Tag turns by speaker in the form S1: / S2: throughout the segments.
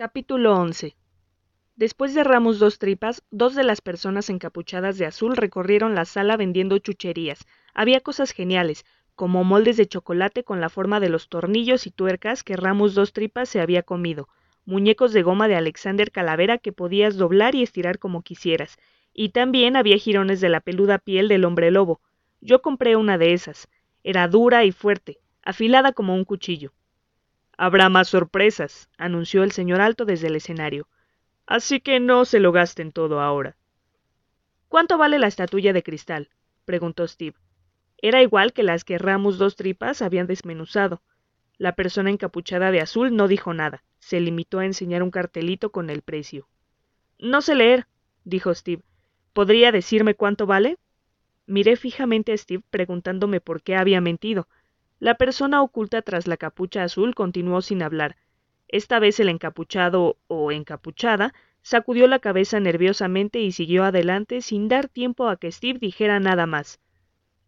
S1: Capítulo 11 Después de Ramos dos tripas, dos de las personas encapuchadas de azul recorrieron la sala vendiendo chucherías. Había cosas geniales, como moldes de chocolate con la forma de los tornillos y tuercas que Ramos dos tripas se había comido, muñecos de goma de Alexander Calavera que podías doblar y estirar como quisieras, y también había jirones de la peluda piel del hombre lobo. Yo compré una de esas. Era dura y fuerte, afilada como un cuchillo.
S2: Habrá más sorpresas, anunció el señor Alto desde el escenario. Así que no se lo gasten todo ahora.
S1: ¿Cuánto vale la estatuilla de cristal? preguntó Steve. Era igual que las que Ramos dos tripas habían desmenuzado. La persona encapuchada de azul no dijo nada. Se limitó a enseñar un cartelito con el precio. No sé leer, dijo Steve. ¿Podría decirme cuánto vale? Miré fijamente a Steve preguntándome por qué había mentido. La persona oculta tras la capucha azul continuó sin hablar. Esta vez el encapuchado o encapuchada sacudió la cabeza nerviosamente y siguió adelante sin dar tiempo a que Steve dijera nada más.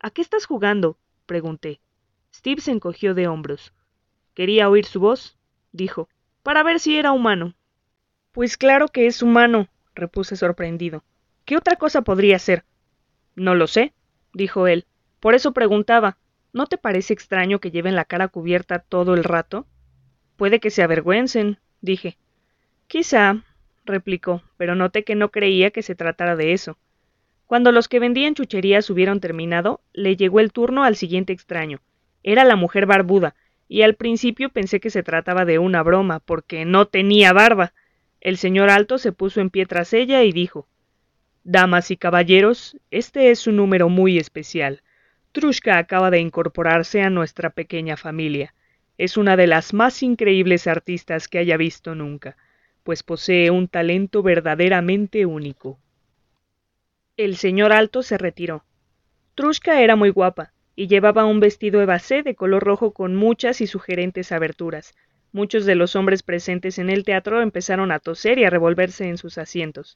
S1: ¿A qué estás jugando? pregunté. Steve se encogió de hombros. Quería oír su voz, dijo, para ver si era humano. Pues claro que es humano, repuse sorprendido. ¿Qué otra cosa podría ser? No lo sé, dijo él. Por eso preguntaba. ¿No te parece extraño que lleven la cara cubierta todo el rato? Puede que se avergüencen, dije. Quizá, replicó, pero noté que no creía que se tratara de eso. Cuando los que vendían chucherías hubieron terminado, le llegó el turno al siguiente extraño. Era la mujer barbuda, y al principio pensé que se trataba de una broma, porque no tenía barba. El señor Alto se puso en pie tras ella y dijo Damas y caballeros, este es un número muy especial. Trushka acaba de incorporarse a nuestra pequeña familia. Es una de las más increíbles artistas que haya visto nunca, pues posee un talento verdaderamente único. El señor Alto se retiró. Trushka era muy guapa, y llevaba un vestido evasé de color rojo con muchas y sugerentes aberturas. Muchos de los hombres presentes en el teatro empezaron a toser y a revolverse en sus asientos.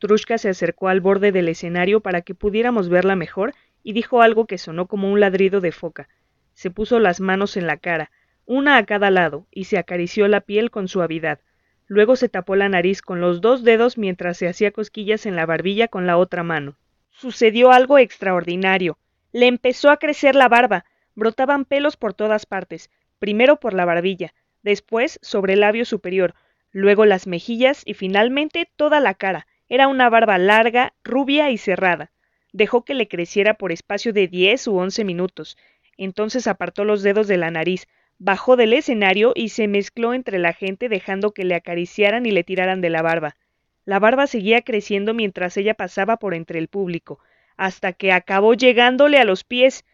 S1: Trushka se acercó al borde del escenario para que pudiéramos verla mejor y dijo algo que sonó como un ladrido de foca. Se puso las manos en la cara, una a cada lado, y se acarició la piel con suavidad. Luego se tapó la nariz con los dos dedos mientras se hacía cosquillas en la barbilla con la otra mano. Sucedió algo extraordinario. Le empezó a crecer la barba, brotaban pelos por todas partes, primero por la barbilla, después sobre el labio superior, luego las mejillas y finalmente toda la cara. Era una barba larga, rubia y cerrada dejó que le creciera por espacio de diez u once minutos. Entonces apartó los dedos de la nariz, bajó del escenario y se mezcló entre la gente dejando que le acariciaran y le tiraran de la barba. La barba seguía creciendo mientras ella pasaba por entre el público, hasta que acabó llegándole a los pies.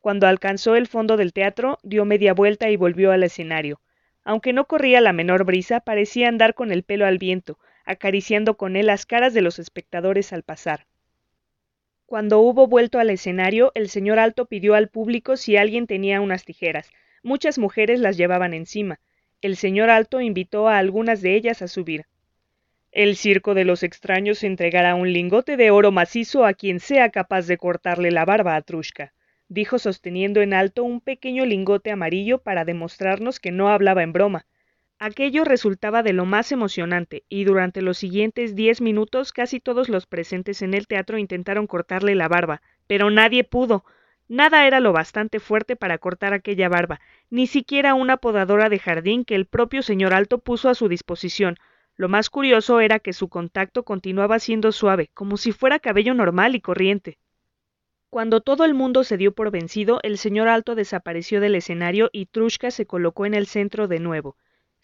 S1: Cuando alcanzó el fondo del teatro, dio media vuelta y volvió al escenario. Aunque no corría la menor brisa, parecía andar con el pelo al viento, acariciando con él las caras de los espectadores al pasar. Cuando hubo vuelto al escenario, el señor Alto pidió al público si alguien tenía unas tijeras. Muchas mujeres las llevaban encima. El señor Alto invitó a algunas de ellas a subir. El circo de los extraños entregará un lingote de oro macizo a quien sea capaz de cortarle la barba a Trushka, dijo sosteniendo en alto un pequeño lingote amarillo para demostrarnos que no hablaba en broma. Aquello resultaba de lo más emocionante, y durante los siguientes diez minutos casi todos los presentes en el teatro intentaron cortarle la barba, pero nadie pudo. Nada era lo bastante fuerte para cortar aquella barba, ni siquiera una podadora de jardín que el propio señor Alto puso a su disposición. Lo más curioso era que su contacto continuaba siendo suave, como si fuera cabello normal y corriente. Cuando todo el mundo se dio por vencido, el señor Alto desapareció del escenario y Trushka se colocó en el centro de nuevo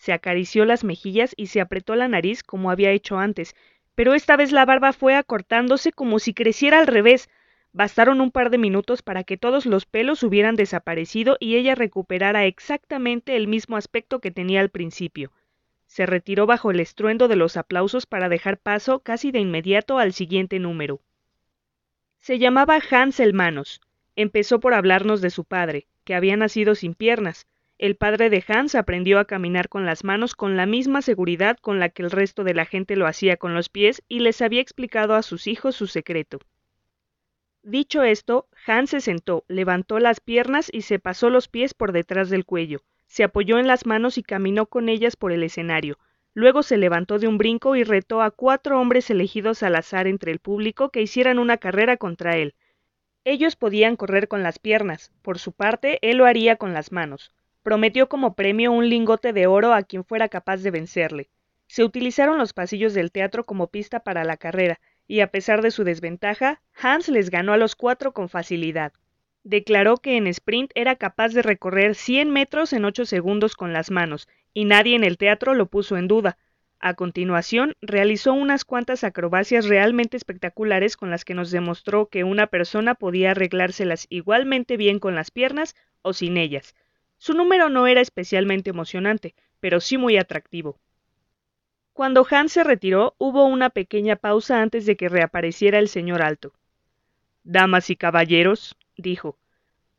S1: se acarició las mejillas y se apretó la nariz como había hecho antes, pero esta vez la barba fue acortándose como si creciera al revés. Bastaron un par de minutos para que todos los pelos hubieran desaparecido y ella recuperara exactamente el mismo aspecto que tenía al principio. Se retiró bajo el estruendo de los aplausos para dejar paso casi de inmediato al siguiente número. Se llamaba Hans Manos. Empezó por hablarnos de su padre, que había nacido sin piernas, el padre de Hans aprendió a caminar con las manos con la misma seguridad con la que el resto de la gente lo hacía con los pies y les había explicado a sus hijos su secreto. Dicho esto, Hans se sentó, levantó las piernas y se pasó los pies por detrás del cuello, se apoyó en las manos y caminó con ellas por el escenario. Luego se levantó de un brinco y retó a cuatro hombres elegidos al azar entre el público que hicieran una carrera contra él. Ellos podían correr con las piernas, por su parte él lo haría con las manos. Prometió como premio un lingote de oro a quien fuera capaz de vencerle. Se utilizaron los pasillos del teatro como pista para la carrera, y a pesar de su desventaja, Hans les ganó a los cuatro con facilidad. Declaró que en sprint era capaz de recorrer 100 metros en 8 segundos con las manos, y nadie en el teatro lo puso en duda. A continuación, realizó unas cuantas acrobacias realmente espectaculares con las que nos demostró que una persona podía arreglárselas igualmente bien con las piernas o sin ellas. Su número no era especialmente emocionante, pero sí muy atractivo. Cuando Hans se retiró, hubo una pequeña pausa antes de que reapareciera el señor Alto. Damas y caballeros, dijo,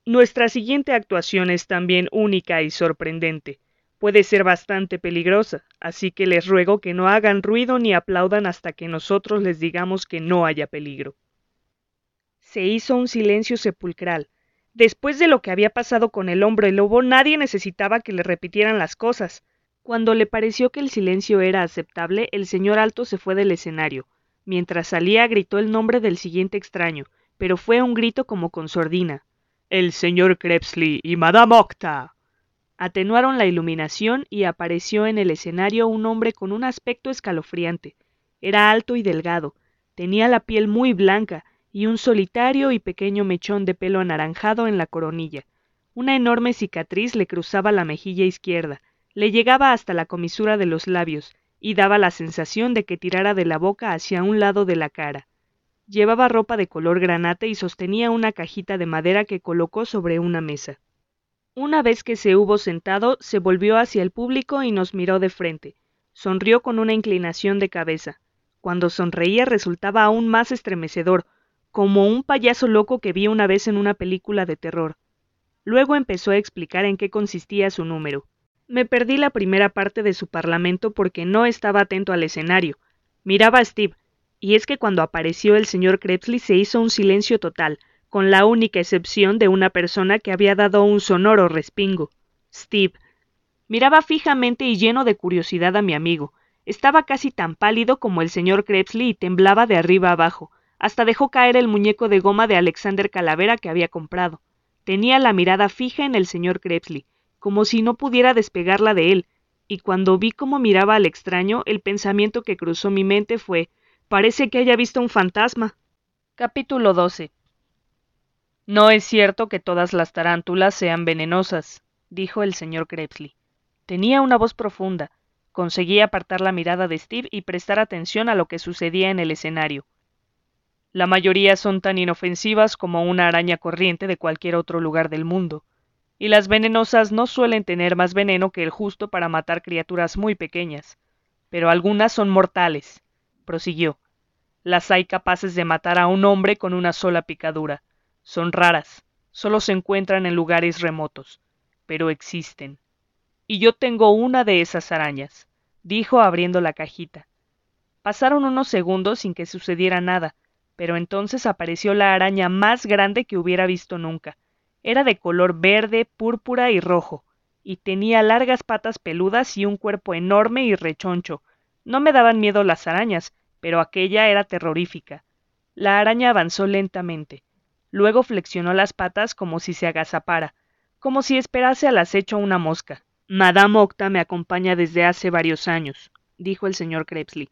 S1: nuestra siguiente actuación es también única y sorprendente puede ser bastante peligrosa, así que les ruego que no hagan ruido ni aplaudan hasta que nosotros les digamos que no haya peligro. Se hizo un silencio sepulcral. Después de lo que había pasado con el hombre lobo, nadie necesitaba que le repitieran las cosas. Cuando le pareció que el silencio era aceptable, el señor Alto se fue del escenario. Mientras salía gritó el nombre del siguiente extraño, pero fue un grito como con sordina. El señor Krebsley y Madame Octa. Atenuaron la iluminación y apareció en el escenario un hombre con un aspecto escalofriante. Era alto y delgado, tenía la piel muy blanca y un solitario y pequeño mechón de pelo anaranjado en la coronilla. Una enorme cicatriz le cruzaba la mejilla izquierda, le llegaba hasta la comisura de los labios y daba la sensación de que tirara de la boca hacia un lado de la cara. Llevaba ropa de color granate y sostenía una cajita de madera que colocó sobre una mesa. Una vez que se hubo sentado, se volvió hacia el público y nos miró de frente. Sonrió con una inclinación de cabeza. Cuando sonreía resultaba aún más estremecedor, como un payaso loco que vi una vez en una película de terror. Luego empezó a explicar en qué consistía su número. Me perdí la primera parte de su parlamento porque no estaba atento al escenario. Miraba a Steve, y es que cuando apareció el señor Krebsley se hizo un silencio total, con la única excepción de una persona que había dado un sonoro respingo. Steve. Miraba fijamente y lleno de curiosidad a mi amigo. Estaba casi tan pálido como el señor Krebsley y temblaba de arriba abajo. Hasta dejó caer el muñeco de goma de Alexander Calavera que había comprado. Tenía la mirada fija en el señor Krebsley, como si no pudiera despegarla de él, y cuando vi cómo miraba al extraño, el pensamiento que cruzó mi mente fue parece que haya visto un fantasma. Capítulo 12 no es cierto que todas las tarántulas sean venenosas, dijo el señor Krebsley. Tenía una voz profunda. Conseguía apartar la mirada de Steve y prestar atención a lo que sucedía en el escenario. La mayoría son tan inofensivas como una araña corriente de cualquier otro lugar del mundo, y las venenosas no suelen tener más veneno que el justo para matar criaturas muy pequeñas. Pero algunas son mortales, prosiguió. Las hay capaces de matar a un hombre con una sola picadura son raras, solo se encuentran en lugares remotos, pero existen. Y yo tengo una de esas arañas, dijo abriendo la cajita. Pasaron unos segundos sin que sucediera nada, pero entonces apareció la araña más grande que hubiera visto nunca. Era de color verde, púrpura y rojo, y tenía largas patas peludas y un cuerpo enorme y rechoncho. No me daban miedo las arañas, pero aquella era terrorífica. La araña avanzó lentamente. Luego flexionó las patas como si se agazapara, como si esperase al acecho una mosca. Madame Octa me acompaña desde hace varios años, dijo el señor Krebsley.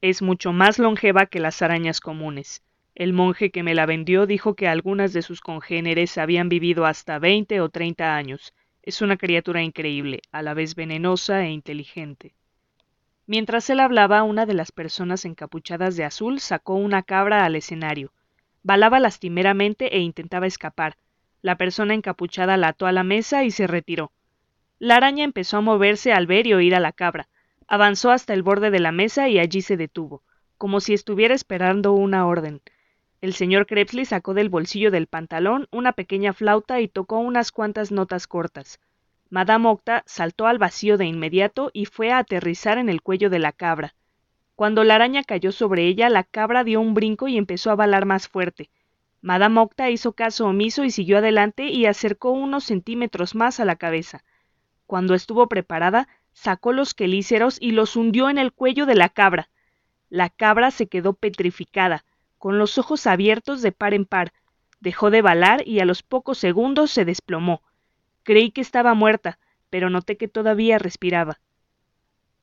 S1: Es mucho más longeva que las arañas comunes. El monje que me la vendió dijo que algunas de sus congéneres habían vivido hasta veinte o treinta años. Es una criatura increíble, a la vez venenosa e inteligente. Mientras él hablaba, una de las personas encapuchadas de azul sacó una cabra al escenario. Balaba lastimeramente e intentaba escapar. La persona encapuchada la ató a la mesa y se retiró. La araña empezó a moverse al ver y oír a la cabra. Avanzó hasta el borde de la mesa y allí se detuvo, como si estuviera esperando una orden. El señor Krebsley sacó del bolsillo del pantalón una pequeña flauta y tocó unas cuantas notas cortas. Madame Octa saltó al vacío de inmediato y fue a aterrizar en el cuello de la cabra. Cuando la araña cayó sobre ella, la cabra dio un brinco y empezó a balar más fuerte. Madame Octa hizo caso omiso y siguió adelante y acercó unos centímetros más a la cabeza. Cuando estuvo preparada, sacó los quelíceros y los hundió en el cuello de la cabra. La cabra se quedó petrificada, con los ojos abiertos de par en par, dejó de balar y a los pocos segundos se desplomó. Creí que estaba muerta, pero noté que todavía respiraba.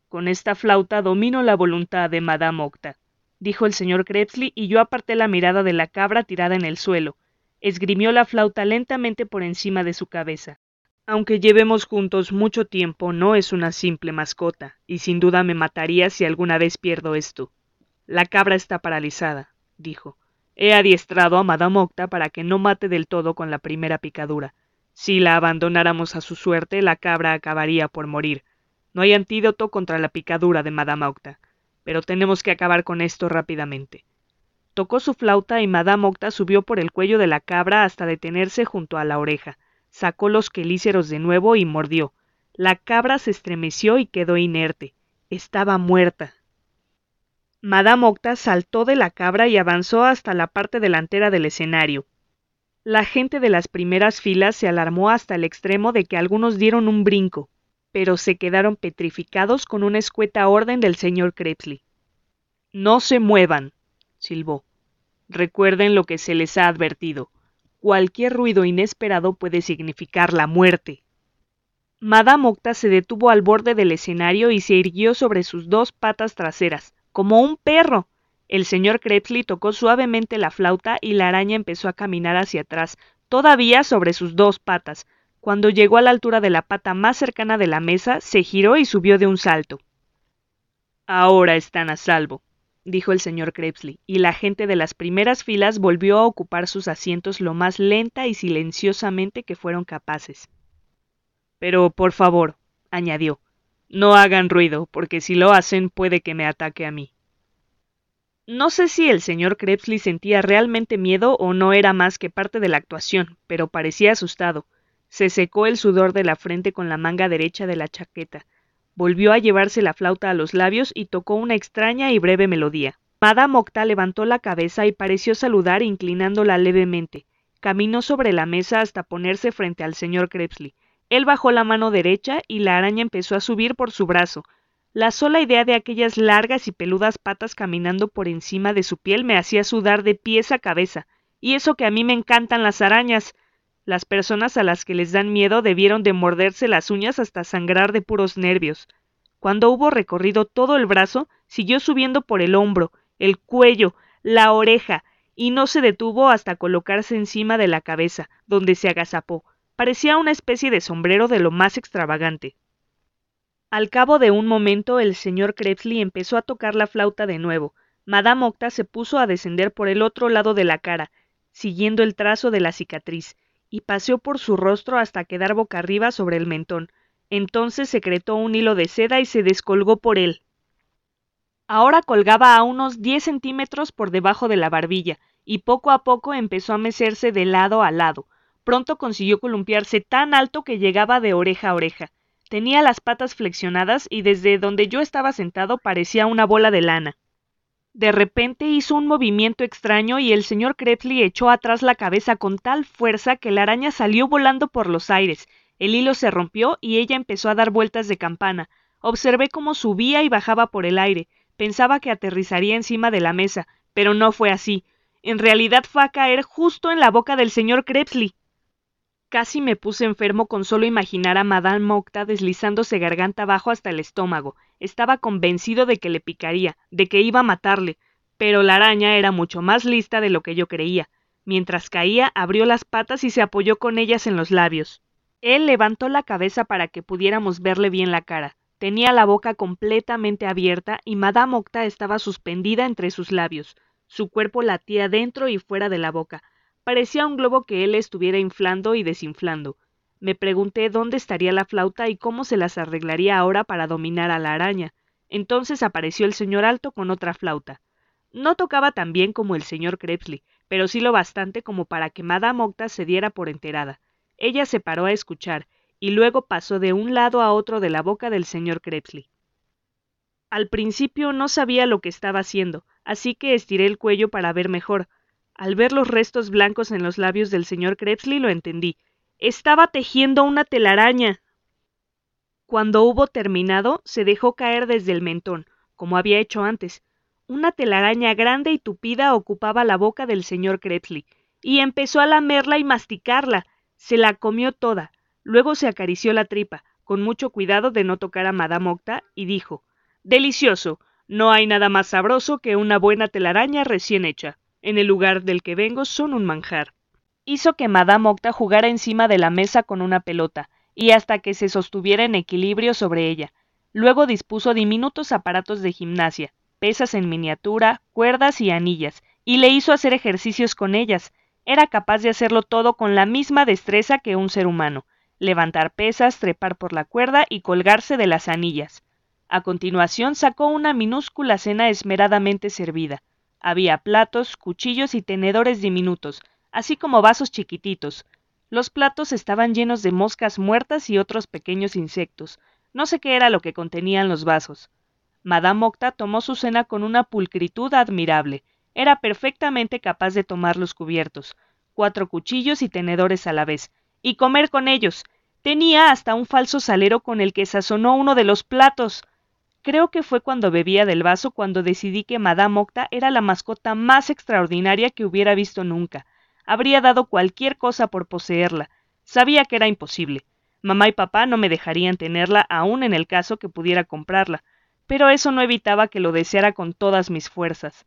S1: Con esta flauta domino la voluntad de Madame Octa, dijo el señor Krebsley, y yo aparté la mirada de la cabra tirada en el suelo. Esgrimió la flauta lentamente por encima de su cabeza. Aunque llevemos juntos mucho tiempo, no es una simple mascota, y sin duda me mataría si alguna vez pierdo esto. La cabra está paralizada, dijo. He adiestrado a Madame Octa para que no mate del todo con la primera picadura. Si la abandonáramos a su suerte, la cabra acabaría por morir. No hay antídoto contra la picadura de Madame Octa, pero tenemos que acabar con esto rápidamente. Tocó su flauta y Madame Octa subió por el cuello de la cabra hasta detenerse junto a la oreja. Sacó los quelíceros de nuevo y mordió. La cabra se estremeció y quedó inerte. Estaba muerta. Madame Octa saltó de la cabra y avanzó hasta la parte delantera del escenario. La gente de las primeras filas se alarmó hasta el extremo de que algunos dieron un brinco, pero se quedaron petrificados con una escueta orden del señor Krebsley. No se muevan, silbó. Recuerden lo que se les ha advertido. Cualquier ruido inesperado puede significar la muerte. Madame Octa se detuvo al borde del escenario y se irguió sobre sus dos patas traseras, como un perro. El señor Krebsley tocó suavemente la flauta y la araña empezó a caminar hacia atrás, todavía sobre sus dos patas. Cuando llegó a la altura de la pata más cercana de la mesa, se giró y subió de un salto. Ahora están a salvo, dijo el señor Krebsley, y la gente de las primeras filas volvió a ocupar sus asientos lo más lenta y silenciosamente que fueron capaces. Pero, por favor, añadió, no hagan ruido, porque si lo hacen puede que me ataque a mí. No sé si el señor Krebsley sentía realmente miedo o no era más que parte de la actuación, pero parecía asustado. Se secó el sudor de la frente con la manga derecha de la chaqueta. Volvió a llevarse la flauta a los labios y tocó una extraña y breve melodía. Madame Octa levantó la cabeza y pareció saludar inclinándola levemente. Caminó sobre la mesa hasta ponerse frente al señor Krebsley. Él bajó la mano derecha y la araña empezó a subir por su brazo. La sola idea de aquellas largas y peludas patas caminando por encima de su piel me hacía sudar de pies a cabeza. Y eso que a mí me encantan las arañas. Las personas a las que les dan miedo debieron de morderse las uñas hasta sangrar de puros nervios. Cuando hubo recorrido todo el brazo, siguió subiendo por el hombro, el cuello, la oreja, y no se detuvo hasta colocarse encima de la cabeza, donde se agazapó. Parecía una especie de sombrero de lo más extravagante. Al cabo de un momento el señor Krebsley empezó a tocar la flauta de nuevo. Madame Octa se puso a descender por el otro lado de la cara, siguiendo el trazo de la cicatriz, y paseó por su rostro hasta quedar boca arriba sobre el mentón. Entonces secretó un hilo de seda y se descolgó por él. Ahora colgaba a unos diez centímetros por debajo de la barbilla, y poco a poco empezó a mecerse de lado a lado, Pronto consiguió columpiarse tan alto que llegaba de oreja a oreja. Tenía las patas flexionadas y desde donde yo estaba sentado parecía una bola de lana. De repente hizo un movimiento extraño y el señor Krebsley echó atrás la cabeza con tal fuerza que la araña salió volando por los aires. El hilo se rompió y ella empezó a dar vueltas de campana. Observé cómo subía y bajaba por el aire. Pensaba que aterrizaría encima de la mesa, pero no fue así. En realidad fue a caer justo en la boca del señor Krebsley. Casi me puse enfermo con solo imaginar a Madame Mocta deslizándose garganta abajo hasta el estómago. Estaba convencido de que le picaría, de que iba a matarle, pero la araña era mucho más lista de lo que yo creía. Mientras caía, abrió las patas y se apoyó con ellas en los labios. Él levantó la cabeza para que pudiéramos verle bien la cara. Tenía la boca completamente abierta y Madame Octa estaba suspendida entre sus labios. Su cuerpo latía dentro y fuera de la boca. Parecía un globo que él estuviera inflando y desinflando. Me pregunté dónde estaría la flauta y cómo se las arreglaría ahora para dominar a la araña. Entonces apareció el señor Alto con otra flauta. No tocaba tan bien como el señor Krebsley, pero sí lo bastante como para que Madame Octa se diera por enterada. Ella se paró a escuchar, y luego pasó de un lado a otro de la boca del señor Krebsley. Al principio no sabía lo que estaba haciendo, así que estiré el cuello para ver mejor, al ver los restos blancos en los labios del señor Krebsley lo entendí. Estaba tejiendo una telaraña. Cuando hubo terminado, se dejó caer desde el mentón, como había hecho antes. Una telaraña grande y tupida ocupaba la boca del señor Krebsley, y empezó a lamerla y masticarla. Se la comió toda. Luego se acarició la tripa, con mucho cuidado de no tocar a Madame Octa, y dijo Delicioso. No hay nada más sabroso que una buena telaraña recién hecha. En el lugar del que vengo son un manjar. Hizo que Madame Octa jugara encima de la mesa con una pelota, y hasta que se sostuviera en equilibrio sobre ella. Luego dispuso diminutos aparatos de gimnasia, pesas en miniatura, cuerdas y anillas, y le hizo hacer ejercicios con ellas. Era capaz de hacerlo todo con la misma destreza que un ser humano, levantar pesas, trepar por la cuerda y colgarse de las anillas. A continuación sacó una minúscula cena esmeradamente servida. Había platos, cuchillos y tenedores diminutos, así como vasos chiquititos, los platos estaban llenos de moscas muertas y otros pequeños insectos. No sé qué era lo que contenían los vasos. Madame Octa tomó su cena con una pulcritud admirable. Era perfectamente capaz de tomar los cubiertos, cuatro cuchillos y tenedores a la vez, y comer con ellos. Tenía hasta un falso salero con el que sazonó uno de los platos. Creo que fue cuando bebía del vaso cuando decidí que Madame Octa era la mascota más extraordinaria que hubiera visto nunca habría dado cualquier cosa por poseerla. Sabía que era imposible. Mamá y papá no me dejarían tenerla aun en el caso que pudiera comprarla, pero eso no evitaba que lo deseara con todas mis fuerzas.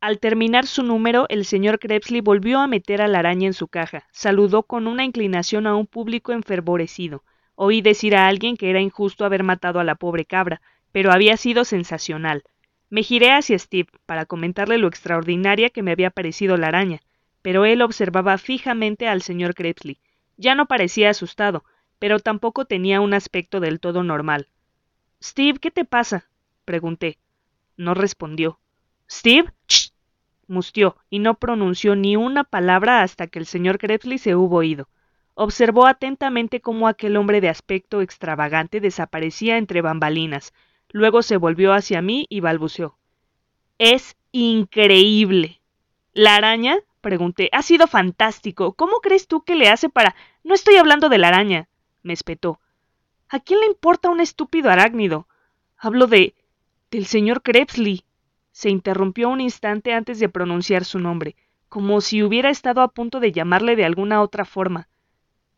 S1: Al terminar su número, el señor Krebsley volvió a meter a la araña en su caja, saludó con una inclinación a un público enfervorecido. Oí decir a alguien que era injusto haber matado a la pobre cabra, pero había sido sensacional. Me giré hacia Steve para comentarle lo extraordinaria que me había parecido la araña pero él observaba fijamente al señor Krebsley. Ya no parecía asustado, pero tampoco tenía un aspecto del todo normal. Steve, ¿qué te pasa? pregunté. No respondió. Steve. ¡Shh! mustió, y no pronunció ni una palabra hasta que el señor Krebsley se hubo ido. Observó atentamente cómo aquel hombre de aspecto extravagante desaparecía entre bambalinas. Luego se volvió hacia mí y balbuceó. Es increíble. La araña pregunté. Ha sido fantástico. ¿Cómo crees tú que le hace para... No estoy hablando de la araña, me espetó. ¿A quién le importa un estúpido arácnido? Hablo de... del señor Krebsley. Se interrumpió un instante antes de pronunciar su nombre, como si hubiera estado a punto de llamarle de alguna otra forma.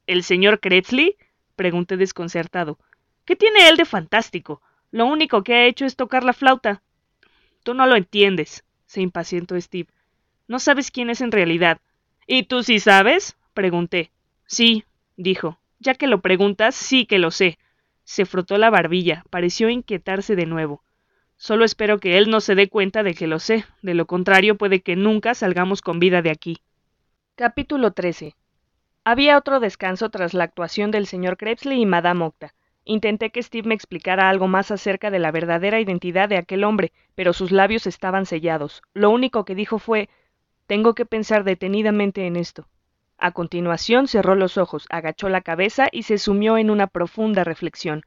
S1: ¿El señor Krebsley? pregunté desconcertado. ¿Qué tiene él de fantástico? Lo único que ha hecho es tocar la flauta. Tú no lo entiendes, se impacientó Steve. No sabes quién es en realidad. ¿Y tú sí sabes? pregunté. Sí, dijo. Ya que lo preguntas, sí que lo sé. Se frotó la barbilla, pareció inquietarse de nuevo. Solo espero que él no se dé cuenta de que lo sé, de lo contrario puede que nunca salgamos con vida de aquí. Capítulo 13. Había otro descanso tras la actuación del señor Krebsley y Madame Octa. Intenté que Steve me explicara algo más acerca de la verdadera identidad de aquel hombre, pero sus labios estaban sellados. Lo único que dijo fue tengo que pensar detenidamente en esto. A continuación cerró los ojos, agachó la cabeza y se sumió en una profunda reflexión.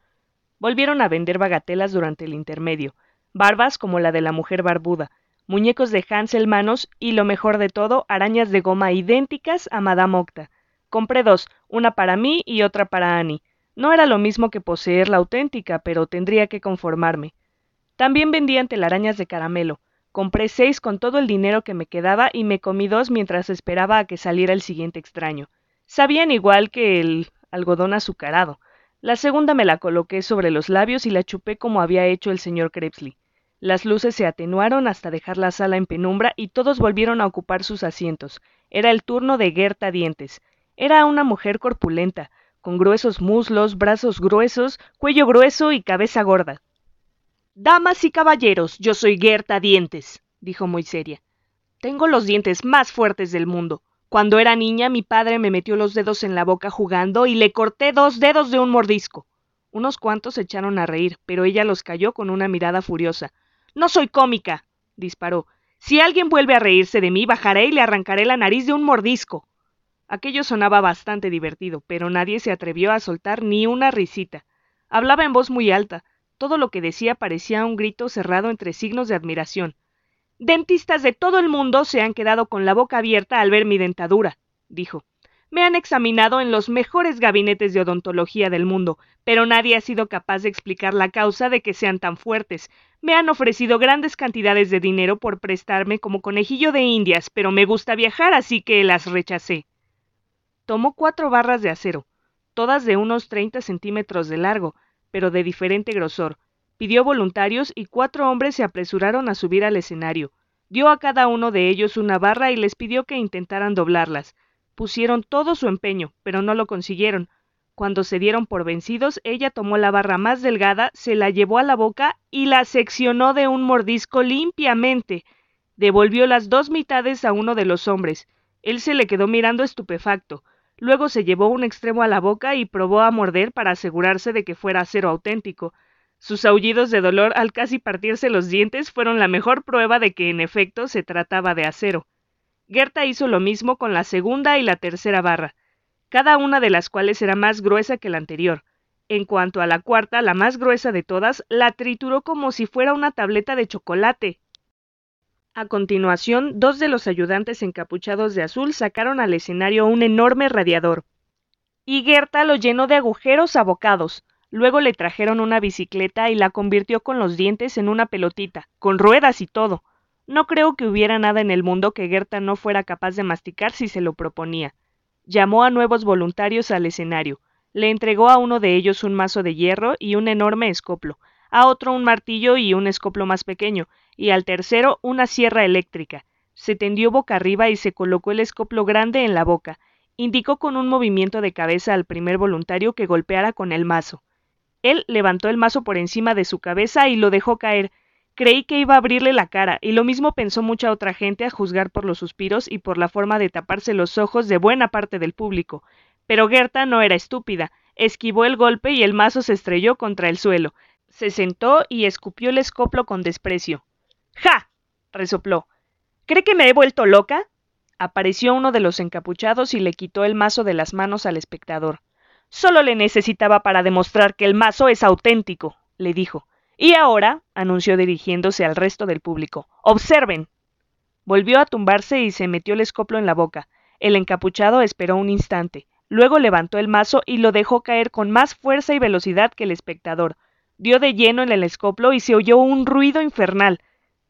S1: Volvieron a vender bagatelas durante el intermedio, barbas como la de la mujer barbuda, muñecos de Hansel manos y, lo mejor de todo, arañas de goma idénticas a Madame Octa. Compré dos, una para mí y otra para Annie. No era lo mismo que poseer la auténtica, pero tendría que conformarme. También vendían telarañas de caramelo, Compré seis con todo el dinero que me quedaba y me comí dos mientras esperaba a que saliera el siguiente extraño. Sabían igual que el algodón azucarado. La segunda me la coloqué sobre los labios y la chupé como había hecho el señor Krebsley. Las luces se atenuaron hasta dejar la sala en penumbra y todos volvieron a ocupar sus asientos. Era el turno de Gerta Dientes. Era una mujer corpulenta, con gruesos muslos, brazos gruesos, cuello grueso y cabeza gorda. Damas y caballeros, yo soy Gerta Dientes, dijo muy seria. Tengo los dientes más fuertes del mundo. Cuando era niña, mi padre me metió los dedos en la boca jugando y le corté dos dedos de un mordisco. Unos cuantos se echaron a reír, pero ella los calló con una mirada furiosa. No soy cómica, disparó. Si alguien vuelve a reírse de mí, bajaré y le arrancaré la nariz de un mordisco. Aquello sonaba bastante divertido, pero nadie se atrevió a soltar ni una risita. Hablaba en voz muy alta, todo lo que decía parecía un grito cerrado entre signos de admiración. Dentistas de todo el mundo se han quedado con la boca abierta al ver mi dentadura, dijo. Me han examinado en los mejores gabinetes de odontología del mundo, pero nadie ha sido capaz de explicar la causa de que sean tan fuertes. Me han ofrecido grandes cantidades de dinero por prestarme como conejillo de indias, pero me gusta viajar, así que las rechacé. Tomó cuatro barras de acero, todas de unos treinta centímetros de largo, pero de diferente grosor. Pidió voluntarios y cuatro hombres se apresuraron a subir al escenario. Dio a cada uno de ellos una barra y les pidió que intentaran doblarlas. Pusieron todo su empeño, pero no lo consiguieron. Cuando se dieron por vencidos, ella tomó la barra más delgada, se la llevó a la boca y la seccionó de un mordisco limpiamente. Devolvió las dos mitades a uno de los hombres. Él se le quedó mirando estupefacto. Luego se llevó un extremo a la boca y probó a morder para asegurarse de que fuera acero auténtico. Sus aullidos de dolor al casi partirse los dientes fueron la mejor prueba de que en efecto se trataba de acero. Gerta hizo lo mismo con la segunda y la tercera barra, cada una de las cuales era más gruesa que la anterior. En cuanto a la cuarta, la más gruesa de todas, la trituró como si fuera una tableta de chocolate. A continuación, dos de los ayudantes encapuchados de azul sacaron al escenario un enorme radiador. Y Gerta lo llenó de agujeros abocados. Luego le trajeron una bicicleta y la convirtió con los dientes en una pelotita, con ruedas y todo. No creo que hubiera nada en el mundo que Gerta no fuera capaz de masticar si se lo proponía. Llamó a nuevos voluntarios al escenario. Le entregó a uno de ellos un mazo de hierro y un enorme escoplo, a otro un martillo y un escoplo más pequeño, y al tercero una sierra eléctrica. Se tendió boca arriba y se colocó el escoplo grande en la boca. Indicó con un movimiento de cabeza al primer voluntario que golpeara con el mazo. Él levantó el mazo por encima de su cabeza y lo dejó caer, Creí que iba a abrirle la cara, y lo mismo pensó mucha otra gente a juzgar por los suspiros y por la forma de taparse los ojos de buena parte del público. Pero Gerta no era estúpida, esquivó el golpe y el mazo se estrelló contra el suelo. Se sentó y escupió el escoplo con desprecio. ¡Ja! resopló. ¿Cree que me he vuelto loca? Apareció uno de los encapuchados y le quitó el mazo de las manos al espectador. Solo le necesitaba para demostrar que el mazo es auténtico, le dijo. Y ahora, anunció dirigiéndose al resto del público, observen. Volvió a tumbarse y se metió el escoplo en la boca. El encapuchado esperó un instante. Luego levantó el mazo y lo dejó caer con más fuerza y velocidad que el espectador. Dio de lleno en el escoplo y se oyó un ruido infernal.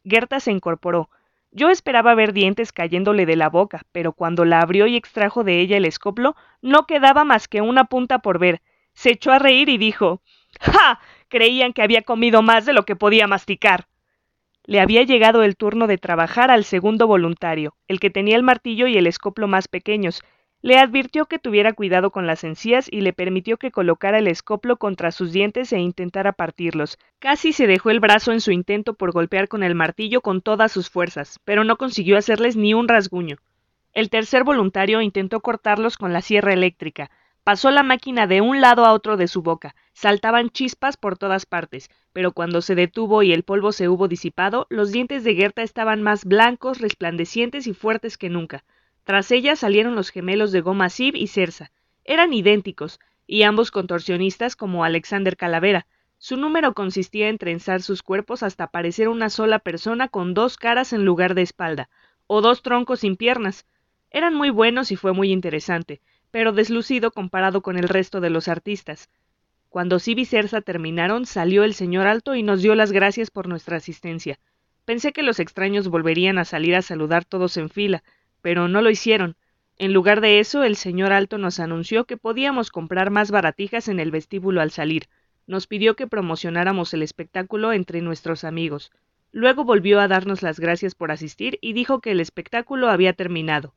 S1: Gerta se incorporó. Yo esperaba ver dientes cayéndole de la boca, pero cuando la abrió y extrajo de ella el escoplo, no quedaba más que una punta por ver. Se echó a reír y dijo ¡Ja! creían que había comido más de lo que podía masticar. Le había llegado el turno de trabajar al segundo voluntario, el que tenía el martillo y el escoplo más pequeños. Le advirtió que tuviera cuidado con las encías y le permitió que colocara el escoplo contra sus dientes e intentara partirlos. Casi se dejó el brazo en su intento por golpear con el martillo con todas sus fuerzas, pero no consiguió hacerles ni un rasguño. El tercer voluntario intentó cortarlos con la sierra eléctrica, Pasó la máquina de un lado a otro de su boca, saltaban chispas por todas partes, pero cuando se detuvo y el polvo se hubo disipado, los dientes de Gerta estaban más blancos, resplandecientes y fuertes que nunca. Tras ella salieron los gemelos de Goma Sib y Cersa. Eran idénticos, y ambos contorsionistas como Alexander Calavera. Su número consistía en trenzar sus cuerpos hasta parecer una sola persona con dos caras en lugar de espalda, o dos troncos sin piernas. Eran muy buenos y fue muy interesante pero deslucido comparado con el resto de los artistas. Cuando Sib y Cersa terminaron, salió el señor Alto y nos dio las gracias por nuestra asistencia. Pensé que los extraños volverían a salir a saludar todos en fila, pero no lo hicieron. En lugar de eso, el señor Alto nos anunció que podíamos comprar más baratijas en el vestíbulo al salir. Nos pidió que promocionáramos el espectáculo entre nuestros amigos. Luego volvió a darnos las gracias por asistir y dijo que el espectáculo había terminado.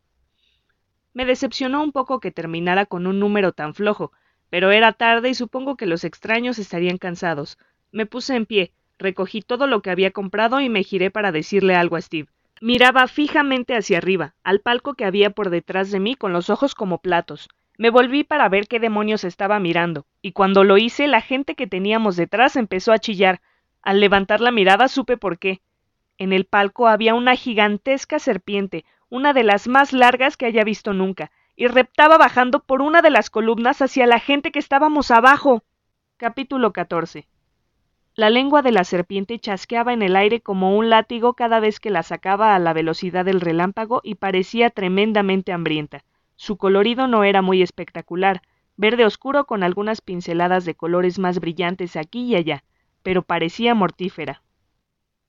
S1: Me decepcionó un poco que terminara con un número tan flojo, pero era tarde y supongo que los extraños estarían cansados. Me puse en pie, recogí todo lo que había comprado y me giré para decirle algo a Steve. Miraba fijamente hacia arriba, al palco que había por detrás de mí con los ojos como platos. Me volví para ver qué demonios estaba mirando, y cuando lo hice la gente que teníamos detrás empezó a chillar. Al levantar la mirada supe por qué. En el palco había una gigantesca serpiente, una de las más largas que haya visto nunca, y reptaba bajando por una de las columnas hacia la gente que estábamos abajo. Capítulo 14. La lengua de la serpiente chasqueaba en el aire como un látigo cada vez que la sacaba a la velocidad del relámpago y parecía tremendamente hambrienta. Su colorido no era muy espectacular, verde oscuro con algunas pinceladas de colores más brillantes aquí y allá, pero parecía mortífera.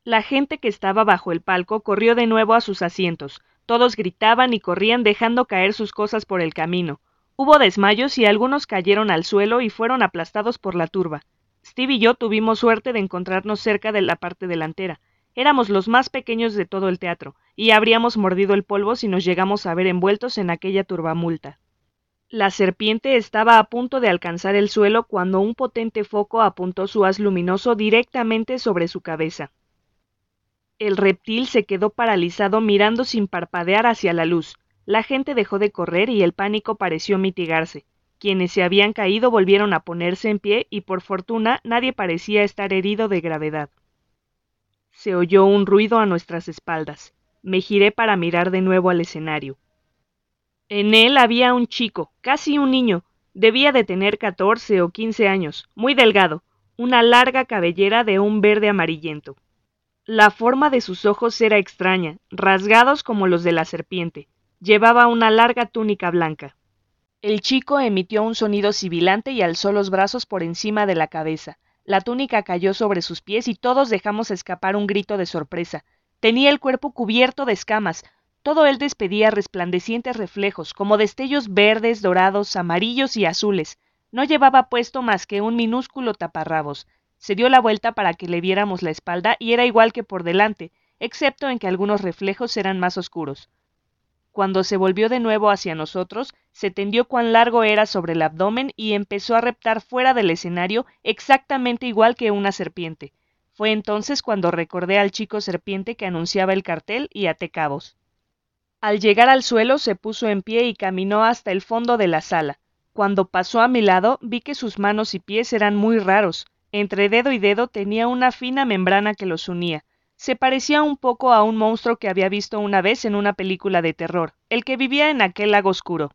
S1: La gente que estaba bajo el palco corrió de nuevo a sus asientos. Todos gritaban y corrían dejando caer sus cosas por el camino. Hubo desmayos y algunos cayeron al suelo y fueron aplastados por la turba. Steve y yo tuvimos suerte de encontrarnos cerca de la parte delantera. Éramos los más pequeños de todo el teatro, y habríamos mordido el polvo si nos llegamos a ver envueltos en aquella turbamulta. La serpiente estaba a punto de alcanzar el suelo cuando un potente foco apuntó su haz luminoso directamente sobre su cabeza. El reptil se quedó paralizado mirando sin parpadear hacia la luz. La gente dejó de correr y el pánico pareció mitigarse. Quienes se habían caído volvieron a ponerse en pie y por fortuna nadie parecía estar herido de gravedad. Se oyó un ruido a nuestras espaldas. Me giré para mirar de nuevo al escenario. En él había un chico, casi un niño, debía de tener catorce o quince años, muy delgado, una larga cabellera de un verde amarillento. La forma de sus ojos era extraña, rasgados como los de la serpiente. Llevaba una larga túnica blanca. El chico emitió un sonido sibilante y alzó los brazos por encima de la cabeza. La túnica cayó sobre sus pies y todos dejamos escapar un grito de sorpresa. Tenía el cuerpo cubierto de escamas, todo él despedía resplandecientes reflejos, como destellos verdes, dorados, amarillos y azules. No llevaba puesto más que un minúsculo taparrabos. Se dio la vuelta para que le viéramos la espalda y era igual que por delante, excepto en que algunos reflejos eran más oscuros. Cuando se volvió de nuevo hacia nosotros, se tendió cuán largo era sobre el abdomen y empezó a reptar fuera del escenario exactamente igual que una serpiente. Fue entonces cuando recordé al chico serpiente que anunciaba el cartel y até cabos. Al llegar al suelo se puso en pie y caminó hasta el fondo de la sala. Cuando pasó a mi lado vi que sus manos y pies eran muy raros. Entre dedo y dedo tenía una fina membrana que los unía. Se parecía un poco a un monstruo que había visto una vez en una película de terror, el que vivía en aquel lago oscuro.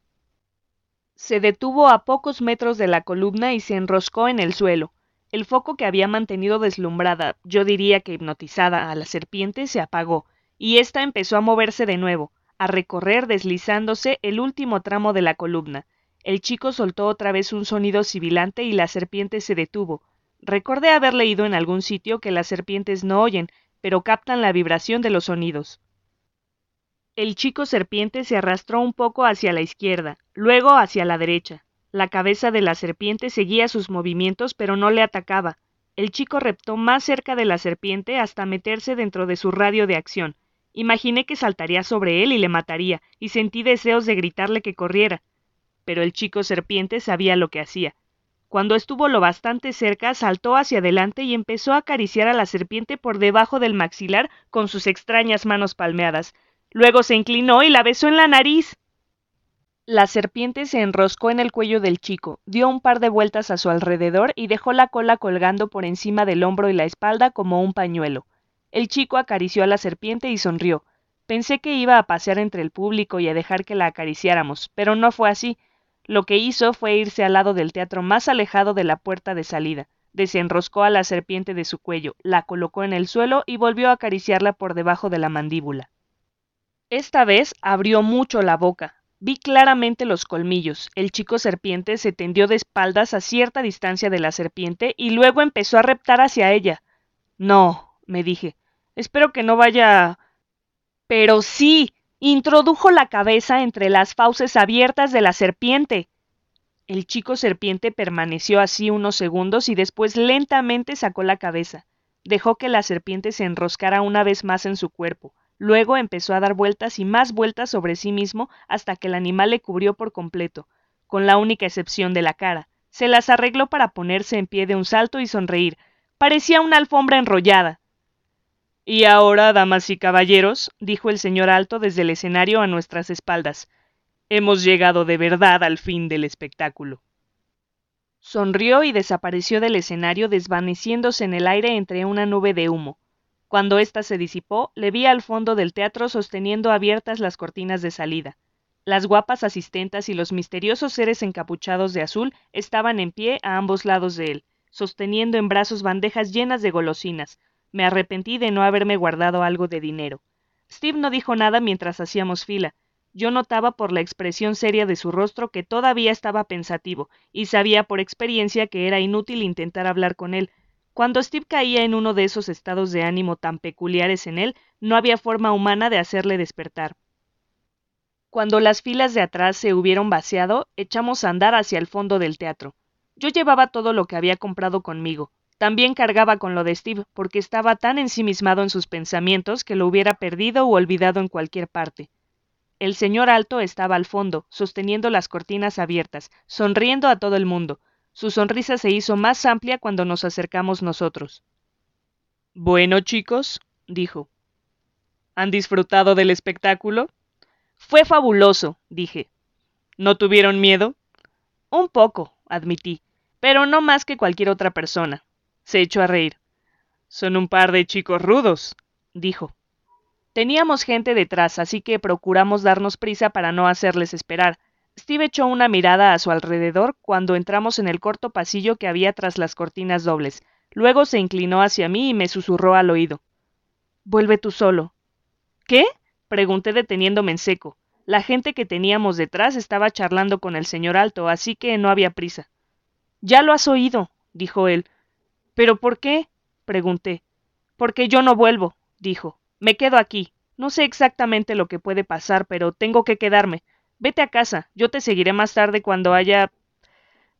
S1: Se detuvo a pocos metros de la columna y se enroscó en el suelo. El foco que había mantenido deslumbrada, yo diría que hipnotizada, a la serpiente se apagó, y ésta empezó a moverse de nuevo a recorrer deslizándose el último tramo de la columna. El chico soltó otra vez un sonido sibilante y la serpiente se detuvo. Recordé haber leído en algún sitio que las serpientes no oyen, pero captan la vibración de los sonidos. El chico serpiente se arrastró un poco hacia la izquierda, luego hacia la derecha. La cabeza de la serpiente seguía sus movimientos, pero no le atacaba. El chico reptó más cerca de la serpiente hasta meterse dentro de su radio de acción. Imaginé que saltaría sobre él y le mataría, y sentí deseos de gritarle que corriera. Pero el chico serpiente sabía lo que hacía. Cuando estuvo lo bastante cerca, saltó hacia adelante y empezó a acariciar a la serpiente por debajo del maxilar con sus extrañas manos palmeadas. Luego se inclinó y la besó en la nariz. La serpiente se enroscó en el cuello del chico, dio un par de vueltas a su alrededor y dejó la cola colgando por encima del hombro y la espalda como un pañuelo. El chico acarició a la serpiente y sonrió. Pensé que iba a pasear entre el público y a dejar que la acariciáramos, pero no fue así. Lo que hizo fue irse al lado del teatro más alejado de la puerta de salida. Desenroscó a la serpiente de su cuello, la colocó en el suelo y volvió a acariciarla por debajo de la mandíbula. Esta vez abrió mucho la boca. Vi claramente los colmillos. El chico serpiente se tendió de espaldas a cierta distancia de la serpiente y luego empezó a reptar hacia ella. No, me dije. Espero que no vaya. Pero sí. Introdujo la cabeza entre las fauces abiertas de la serpiente. El chico serpiente permaneció así unos segundos y después lentamente sacó la cabeza. Dejó que la serpiente se enroscara una vez más en su cuerpo. Luego empezó a dar vueltas y más vueltas sobre sí mismo hasta que el animal le cubrió por completo, con la única excepción de la cara. Se las arregló para ponerse en pie de un salto y sonreír. Parecía una alfombra enrollada. Y ahora, damas y caballeros, dijo el señor Alto desde el escenario a nuestras espaldas, hemos llegado de verdad al fin del espectáculo. Sonrió y desapareció del escenario desvaneciéndose en el aire entre una nube de humo. Cuando ésta se disipó, le vi al fondo del teatro sosteniendo abiertas las cortinas de salida. Las guapas asistentas y los misteriosos seres encapuchados de azul estaban en pie a ambos lados de él, sosteniendo en brazos bandejas llenas de golosinas, me arrepentí de no haberme guardado algo de dinero. Steve no dijo nada mientras hacíamos fila. Yo notaba por la expresión seria de su rostro que todavía estaba pensativo, y sabía por experiencia que era inútil intentar hablar con él. Cuando Steve caía en uno de esos estados de ánimo tan peculiares en él, no había forma humana de hacerle despertar. Cuando las filas de atrás se hubieron vaciado, echamos a andar hacia el fondo del teatro. Yo llevaba todo lo que había comprado conmigo. También cargaba con lo de Steve, porque estaba tan ensimismado en sus pensamientos que lo hubiera perdido o olvidado en cualquier parte. El señor Alto estaba al fondo, sosteniendo las cortinas abiertas, sonriendo a todo el mundo. Su sonrisa se hizo más amplia cuando nos acercamos nosotros.
S2: Bueno, chicos, dijo. ¿Han disfrutado del espectáculo?
S1: Fue fabuloso, dije.
S2: ¿No tuvieron miedo?
S1: Un poco, admití, pero no más que cualquier otra persona. Se echó a reír.
S2: Son un par de chicos rudos, dijo.
S1: Teníamos gente detrás, así que procuramos darnos prisa para no hacerles esperar. Steve echó una mirada a su alrededor cuando entramos en el corto pasillo que había tras las cortinas dobles. Luego se inclinó hacia mí y me susurró al oído. Vuelve tú solo. ¿Qué? pregunté deteniéndome en seco. La gente que teníamos detrás estaba charlando con el señor Alto, así que no había prisa. Ya lo has oído, dijo él. ¿Pero por qué? pregunté. Porque yo no vuelvo, dijo. Me quedo aquí. No sé exactamente lo que puede pasar, pero tengo que quedarme. Vete a casa. Yo te seguiré más tarde cuando haya.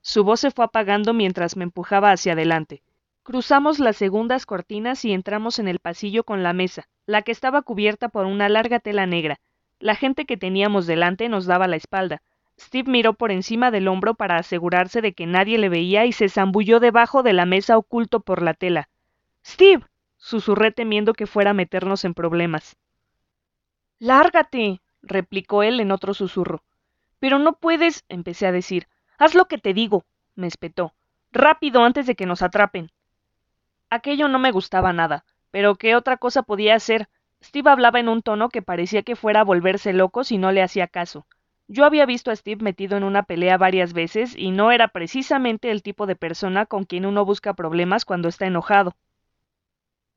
S1: Su voz se fue apagando mientras me empujaba hacia adelante. Cruzamos las segundas cortinas y entramos en el pasillo con la mesa, la que estaba cubierta por una larga tela negra. La gente que teníamos delante nos daba la espalda. Steve miró por encima del hombro para asegurarse de que nadie le veía y se zambulló debajo de la mesa oculto por la tela. Steve. susurré temiendo que fuera a meternos en problemas. Lárgate. replicó él en otro susurro. Pero no puedes. empecé a decir. Haz lo que te digo. me espetó. Rápido antes de que nos atrapen. Aquello no me gustaba nada, pero ¿qué otra cosa podía hacer? Steve hablaba en un tono que parecía que fuera a volverse loco si no le hacía caso. Yo había visto a Steve metido en una pelea varias veces y no era precisamente el tipo de persona con quien uno busca problemas cuando está enojado.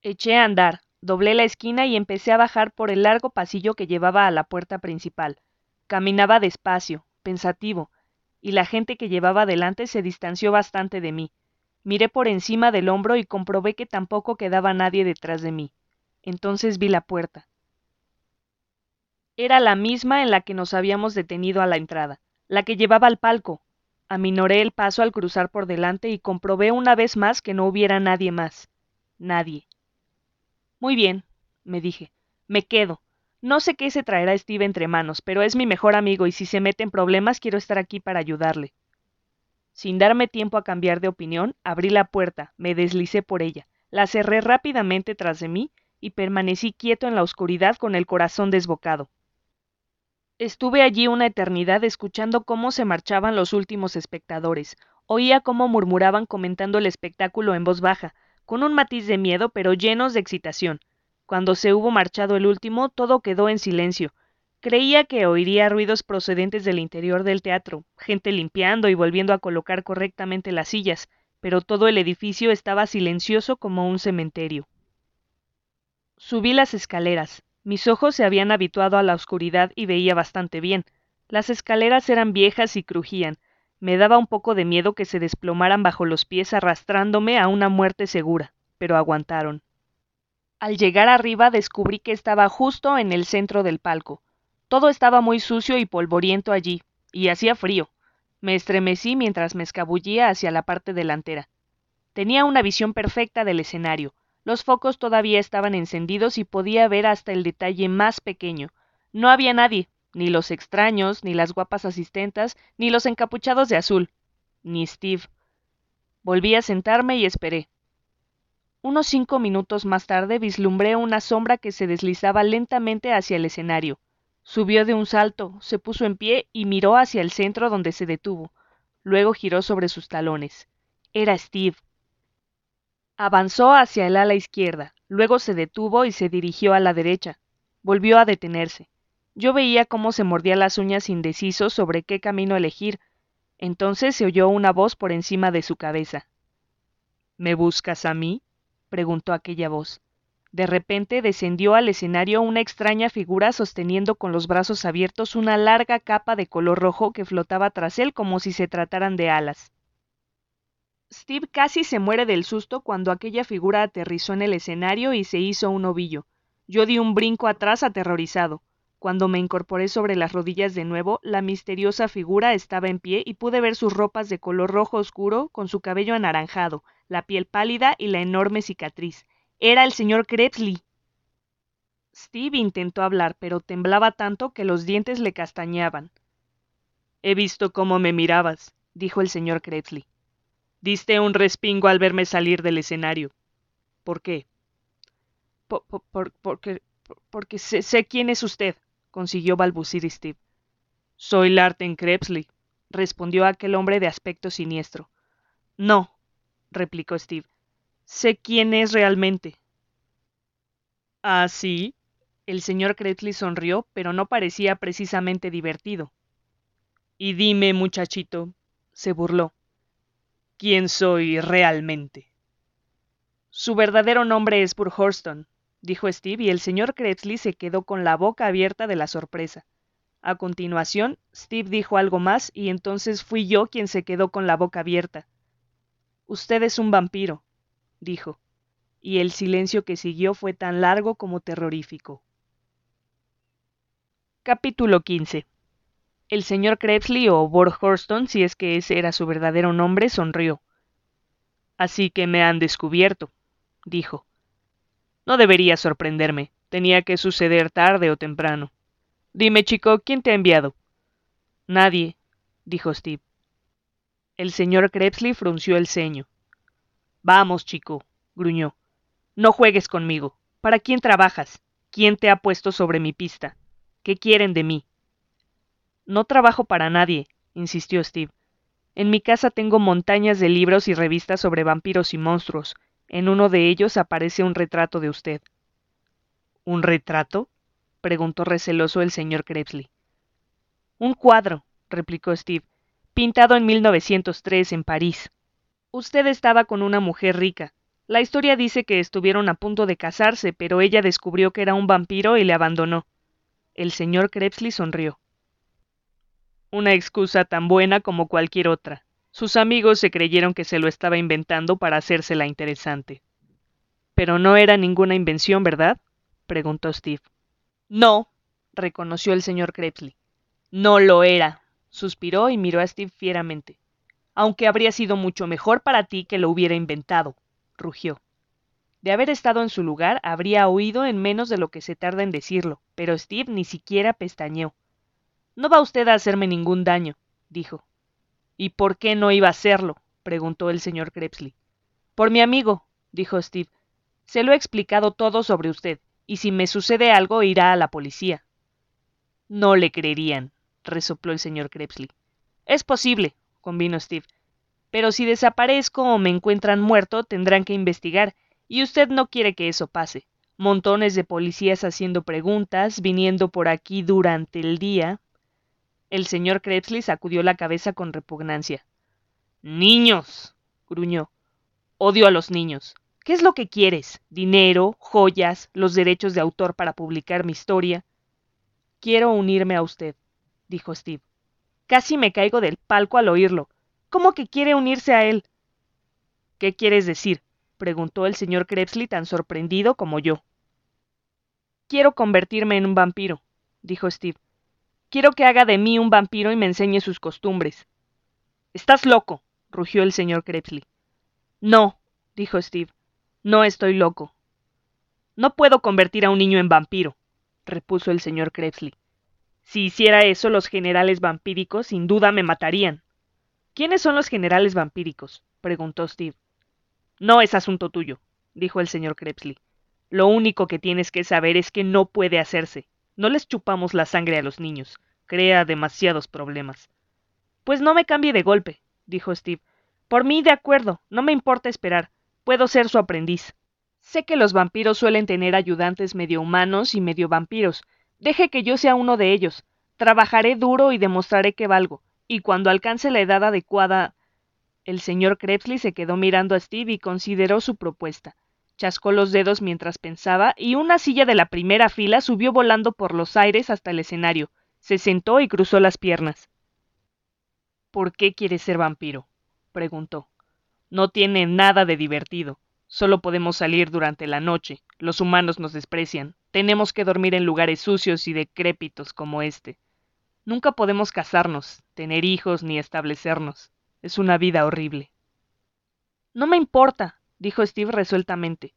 S1: Eché a andar, doblé la esquina y empecé a bajar por el largo pasillo que llevaba a la puerta principal. Caminaba despacio, pensativo, y la gente que llevaba delante se distanció bastante de mí. Miré por encima del hombro y comprobé que tampoco quedaba nadie detrás de mí. Entonces vi la puerta. Era la misma en la que nos habíamos detenido a la entrada, la que llevaba al palco. Aminoré el paso al cruzar por delante y comprobé una vez más que no hubiera nadie más. Nadie. Muy bien, me dije. Me quedo. No sé qué se traerá Steve entre manos, pero es mi mejor amigo y si se mete en problemas quiero estar aquí para ayudarle. Sin darme tiempo a cambiar de opinión, abrí la puerta, me deslicé por ella, la cerré rápidamente tras de mí y permanecí quieto en la oscuridad con el corazón desbocado. Estuve allí una eternidad escuchando cómo se marchaban los últimos espectadores. Oía cómo murmuraban comentando el espectáculo en voz baja, con un matiz de miedo pero llenos de excitación. Cuando se hubo marchado el último, todo quedó en silencio, Creía que oiría ruidos procedentes del interior del teatro, gente limpiando y volviendo a colocar correctamente las sillas, pero todo el edificio estaba silencioso como un cementerio. Subí las escaleras. Mis ojos se habían habituado a la oscuridad y veía bastante bien. Las escaleras eran viejas y crujían. Me daba un poco de miedo que se desplomaran bajo los pies arrastrándome a una muerte segura, pero aguantaron. Al llegar arriba descubrí que estaba justo en el centro del palco. Todo estaba muy sucio y polvoriento allí, y hacía frío. Me estremecí mientras me escabullía hacia la parte delantera. Tenía una visión perfecta del escenario. Los focos todavía estaban encendidos y podía ver hasta el detalle más pequeño. No había nadie, ni los extraños, ni las guapas asistentas, ni los encapuchados de azul, ni Steve. Volví a sentarme y esperé. Unos cinco minutos más tarde vislumbré una sombra que se deslizaba lentamente hacia el escenario. Subió de un salto, se puso en pie y miró hacia el centro donde se detuvo. Luego giró sobre sus talones. Era Steve. Avanzó hacia el ala izquierda, luego se detuvo y se dirigió a la derecha. Volvió a detenerse. Yo veía cómo se mordía las uñas indeciso sobre qué camino elegir. Entonces se oyó una voz por encima de su cabeza.
S2: ¿Me buscas a mí?
S1: preguntó aquella voz. De repente descendió al escenario una extraña figura sosteniendo con los brazos abiertos una larga capa de color rojo que flotaba tras él como si se trataran de alas. Steve casi se muere del susto cuando aquella figura aterrizó en el escenario y se hizo un ovillo. Yo di un brinco atrás aterrorizado. Cuando me incorporé sobre las rodillas de nuevo, la misteriosa figura estaba en pie y pude ver sus ropas de color rojo oscuro, con su cabello anaranjado, la piel pálida y la enorme cicatriz. Era el señor Krebsley. Steve intentó hablar, pero temblaba tanto que los dientes le castañaban.
S2: He visto cómo me mirabas, dijo el señor Krebsley. Diste un respingo al verme salir del escenario. ¿Por qué?
S1: porque, porque sé, sé quién es usted, consiguió balbucir Steve.
S2: Soy Larten Krebsley,
S1: respondió aquel hombre de aspecto siniestro. No, replicó Steve. Sé quién es realmente.
S2: ¿Ah, sí?
S1: El señor Krebsley sonrió, pero no parecía precisamente divertido.
S2: Y dime, muchachito, se burló, ¿quién soy realmente?
S1: Su verdadero nombre es Horston dijo Steve, y el señor Krebsley se quedó con la boca abierta de la sorpresa. A continuación, Steve dijo algo más y entonces fui yo quien se quedó con la boca abierta. Usted es un vampiro, dijo, y el silencio que siguió fue tan largo como terrorífico. Capítulo 15 El señor Krebsley o Horston, si es que ese era su verdadero nombre, sonrió.
S2: Así que me han descubierto, dijo. No debería sorprenderme. Tenía que suceder tarde o temprano. Dime, chico, ¿quién te ha enviado?
S1: Nadie, dijo Steve. El señor Krebsley frunció el ceño. Vamos, chico, gruñó. No juegues conmigo. ¿Para quién trabajas? ¿Quién te ha puesto sobre mi pista? ¿Qué quieren de mí? No trabajo para nadie, insistió Steve. En mi casa tengo montañas de libros y revistas sobre vampiros y monstruos, en uno de ellos aparece un retrato de usted.
S2: ¿Un retrato? preguntó receloso el señor Krebsley.
S1: Un cuadro, replicó Steve, pintado en 1903 en París. Usted estaba con una mujer rica. La historia dice que estuvieron a punto de casarse, pero ella descubrió que era un vampiro y le abandonó. El señor Krebsley sonrió.
S2: Una excusa tan buena como cualquier otra. Sus amigos se creyeron que se lo estaba inventando para hacérsela interesante.
S1: Pero no era ninguna invención, ¿verdad? preguntó Steve.
S2: No, reconoció el señor Krebsley. No lo era, suspiró y miró a Steve fieramente. Aunque habría sido mucho mejor para ti que lo hubiera inventado, rugió.
S1: De haber estado en su lugar, habría oído en menos de lo que se tarda en decirlo, pero Steve ni siquiera pestañeó. No va usted a hacerme ningún daño, dijo.
S2: ¿Y por qué no iba a hacerlo? preguntó el señor Krebsley.
S1: Por mi amigo, dijo Steve. Se lo he explicado todo sobre usted, y si me sucede algo irá a la policía.
S2: No le creerían, resopló el señor Krebsley.
S1: Es posible, convino Steve. Pero si desaparezco o me encuentran muerto, tendrán que investigar, y usted no quiere que eso pase. Montones de policías haciendo preguntas, viniendo por aquí durante el día. El señor Krebsley sacudió la cabeza con repugnancia.
S2: Niños. gruñó.
S1: Odio a los niños. ¿Qué es lo que quieres? ¿Dinero? ¿Joyas? ¿Los derechos de autor para publicar mi historia? Quiero unirme a usted, dijo Steve. Casi me caigo del palco al oírlo. ¿Cómo que quiere unirse a él? ¿Qué quieres decir? preguntó el señor Krebsley tan sorprendido como yo. Quiero convertirme en un vampiro, dijo Steve. Quiero que haga de mí un vampiro y me enseñe sus costumbres.
S2: Estás loco, rugió el señor Krebsley.
S1: No, dijo Steve. No estoy loco. No puedo convertir a un niño en vampiro, repuso el señor Krebsley. Si hiciera eso, los generales vampíricos sin duda me matarían. ¿Quiénes son los generales vampíricos? preguntó Steve. No es asunto tuyo, dijo el señor Krebsley. Lo único que tienes que saber es que no puede hacerse. No les chupamos la sangre a los niños. Crea demasiados problemas. Pues no me cambie de golpe, dijo Steve. Por mí, de acuerdo, no me importa esperar. Puedo ser su aprendiz. Sé que los vampiros suelen tener ayudantes medio humanos y medio vampiros. Deje que yo sea uno de ellos. Trabajaré duro y demostraré que valgo. Y cuando alcance la edad adecuada. El señor Krebsley se quedó mirando a Steve y consideró su propuesta.
S2: Chascó los dedos mientras pensaba y una silla de la primera fila subió volando por los aires hasta el escenario. Se sentó y cruzó las piernas. ¿Por qué quieres ser vampiro? preguntó. No tiene nada de divertido. Solo podemos salir durante la noche. Los humanos nos desprecian. Tenemos que dormir en lugares sucios y decrépitos como este. Nunca podemos casarnos, tener hijos ni establecernos. Es una vida horrible. No me importa, dijo Steve resueltamente.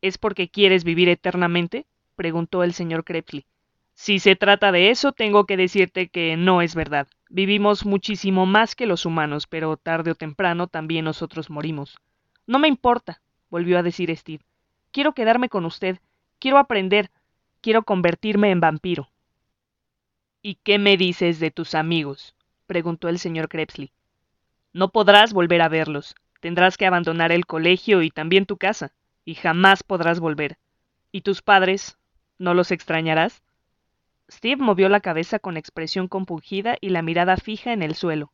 S2: ¿Es porque quieres vivir eternamente? preguntó el señor Crepsley. Si se trata de eso, tengo que decirte que no es verdad. Vivimos muchísimo más que los humanos, pero tarde o temprano también nosotros morimos. No me importa, volvió a decir Steve. Quiero quedarme con usted. Quiero aprender. Quiero convertirme en vampiro. ¿Y qué me dices de tus amigos? preguntó el señor Crepsley. No podrás volver a verlos. Tendrás que abandonar el colegio y también tu casa, y jamás podrás volver. ¿Y tus padres? ¿No los extrañarás? Steve movió la cabeza con expresión compungida y la mirada fija en el suelo.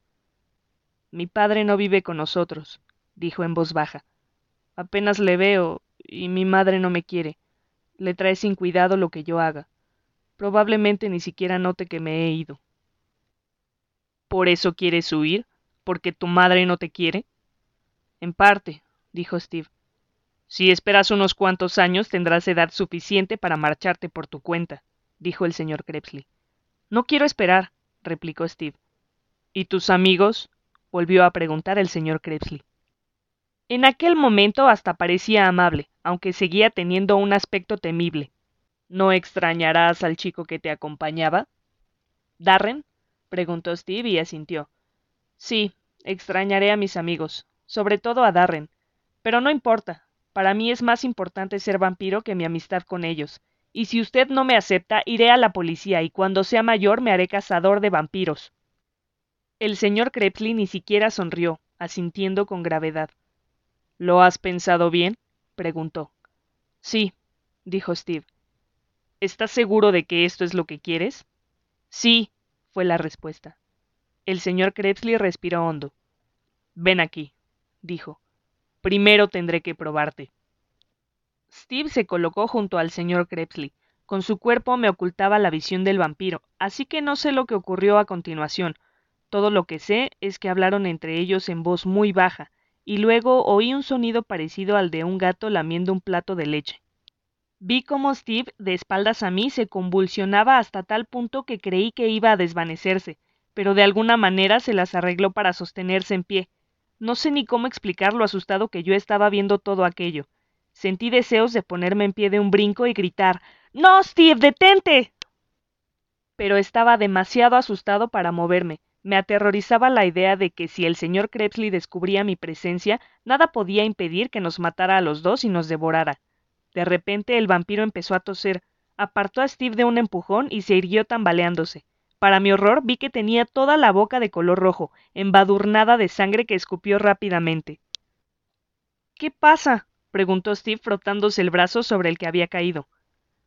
S2: Mi padre no vive con nosotros, dijo en voz baja. Apenas le veo, y mi madre no me quiere. Le trae sin cuidado lo que yo haga. Probablemente ni siquiera note que me he ido. ¿Por eso quieres huir? ¿Porque tu madre no te quiere? En parte, dijo Steve. Si esperas unos cuantos años tendrás edad suficiente para marcharte por tu cuenta, dijo el señor Crepsley. No quiero esperar, replicó Steve. ¿Y tus amigos? volvió a preguntar el señor Crepsley. En aquel momento hasta parecía amable, aunque seguía teniendo un aspecto temible. ¿No extrañarás al chico que te acompañaba? ¿Darren? preguntó Steve y asintió. Sí, extrañaré a mis amigos, sobre todo a Darren. Pero no importa, para mí es más importante ser vampiro que mi amistad con ellos. Y si usted no me acepta, iré a la policía y cuando sea mayor me haré cazador de vampiros. El señor Crepsley ni siquiera sonrió, asintiendo con gravedad. ¿Lo has pensado bien? preguntó. Sí, dijo Steve. ¿Estás seguro de que esto es lo que quieres? Sí, fue la respuesta. El señor Crepsley respiró hondo. Ven aquí, dijo. Primero tendré que probarte. Steve se colocó junto al señor Crepsley. Con su cuerpo me ocultaba la visión del vampiro, así que no sé lo que ocurrió a continuación. Todo lo que sé es que hablaron entre ellos en voz muy baja, y luego oí un sonido parecido al de un gato lamiendo un plato de leche. Vi cómo Steve, de espaldas a mí, se convulsionaba hasta tal punto que creí que iba a desvanecerse, pero de alguna manera se las arregló para sostenerse en pie. No sé ni cómo explicar lo asustado que yo estaba viendo todo aquello. Sentí deseos de ponerme en pie de un brinco y gritar No, Steve, detente. Pero estaba demasiado asustado para moverme. Me aterrorizaba la idea de que si el señor Crepsley descubría mi presencia, nada podía impedir que nos matara a los dos y nos devorara. De repente el vampiro empezó a toser, apartó a Steve de un empujón y se irguió tambaleándose. Para mi horror vi que tenía toda la boca de color rojo, embadurnada de sangre que escupió rápidamente. ¿Qué pasa? preguntó Steve frotándose el brazo sobre el que había caído.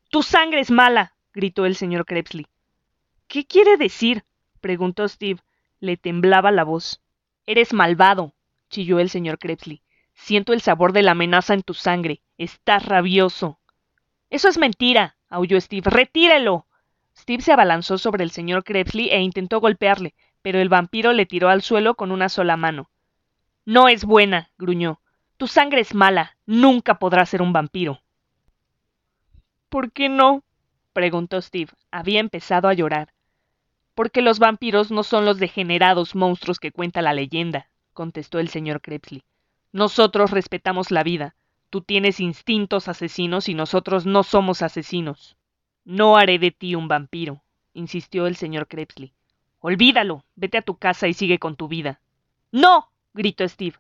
S2: Tu sangre es mala. gritó el señor Crepsley. ¿Qué quiere decir? preguntó Steve. Le temblaba la voz. Eres malvado, chilló el señor Crepsley. Siento el sabor de la amenaza en tu sangre. Estás rabioso. Eso es mentira, aulló Steve. Retírelo. Steve se abalanzó sobre el señor Crepsley e intentó golpearle, pero el vampiro le tiró al suelo con una sola mano. No es buena, gruñó. Tu sangre es mala. Nunca podrás ser un vampiro. ¿Por qué no? preguntó Steve. Había empezado a llorar. Porque los vampiros no son los degenerados monstruos que cuenta la leyenda, contestó el señor Crepsley. Nosotros respetamos la vida. Tú tienes instintos asesinos y nosotros no somos asesinos. No haré de ti un vampiro, insistió el señor Crepsley. Olvídalo, vete a tu casa y sigue con tu vida. No, gritó Steve.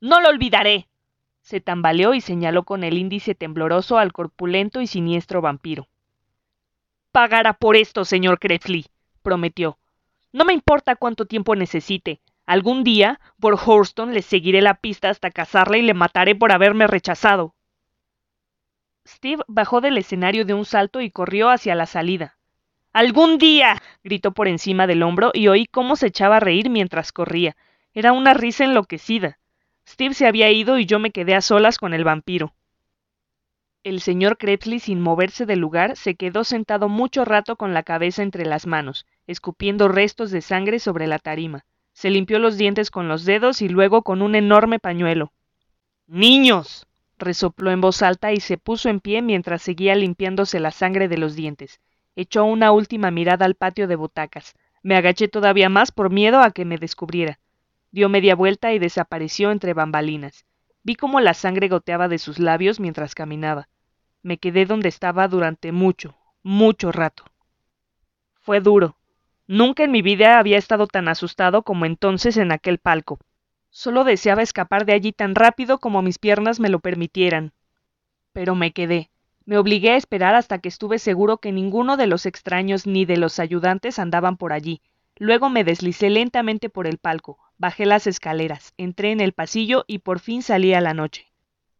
S2: No lo olvidaré. Se tambaleó y señaló con el índice tembloroso al corpulento y siniestro vampiro. Pagará por esto, señor Crepsley, prometió. No me importa cuánto tiempo necesite. Algún día, por Horston le seguiré la pista hasta cazarle y le mataré por haberme rechazado. Steve bajó del escenario de un salto y corrió hacia la salida. ¡Algún día! gritó por encima del hombro y oí cómo se echaba a reír mientras corría. Era una risa enloquecida. Steve se había ido y yo me quedé a solas con el vampiro. El señor Krebsley, sin moverse del lugar, se quedó sentado mucho rato con la cabeza entre las manos, escupiendo restos de sangre sobre la tarima. Se limpió los dientes con los dedos y luego con un enorme pañuelo. Niños. Resopló en voz alta y se puso en pie mientras seguía limpiándose la sangre de los dientes. Echó una última mirada al patio de butacas. Me agaché todavía más por miedo a que me descubriera. Dio media vuelta y desapareció entre bambalinas. Vi cómo la sangre goteaba de sus labios mientras caminaba. Me quedé donde estaba durante mucho, mucho rato. Fue duro. Nunca en mi vida había estado tan asustado como entonces en aquel palco. Solo deseaba escapar de allí tan rápido como mis piernas me lo permitieran. Pero me quedé. Me obligué a esperar hasta que estuve seguro que ninguno de los extraños ni de los ayudantes andaban por allí. Luego me deslicé lentamente por el palco, bajé las escaleras, entré en el pasillo y por fin salí a la noche.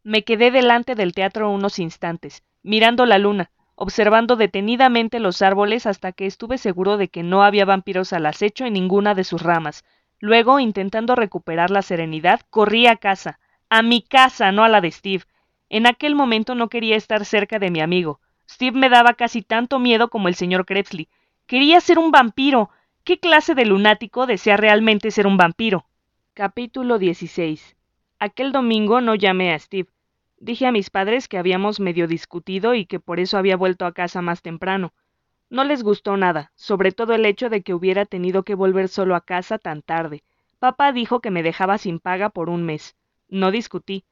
S2: Me quedé delante del teatro unos instantes, mirando la luna, observando detenidamente los árboles hasta que estuve seguro de que no había vampiros al acecho en ninguna de sus ramas. Luego, intentando recuperar la serenidad, corrí a casa, a mi casa, no a la de Steve. En aquel momento no quería estar cerca de mi amigo. Steve me daba casi tanto miedo como el señor Krebsley. Quería ser un vampiro, ¿Qué clase de lunático desea realmente ser un vampiro? Capítulo 16. Aquel domingo no llamé a Steve. Dije a mis padres que habíamos medio discutido y que por eso había vuelto a casa más temprano. No les gustó nada, sobre todo el hecho de que hubiera tenido que volver solo a casa tan tarde. Papá dijo que me dejaba sin paga por un mes. No discutí.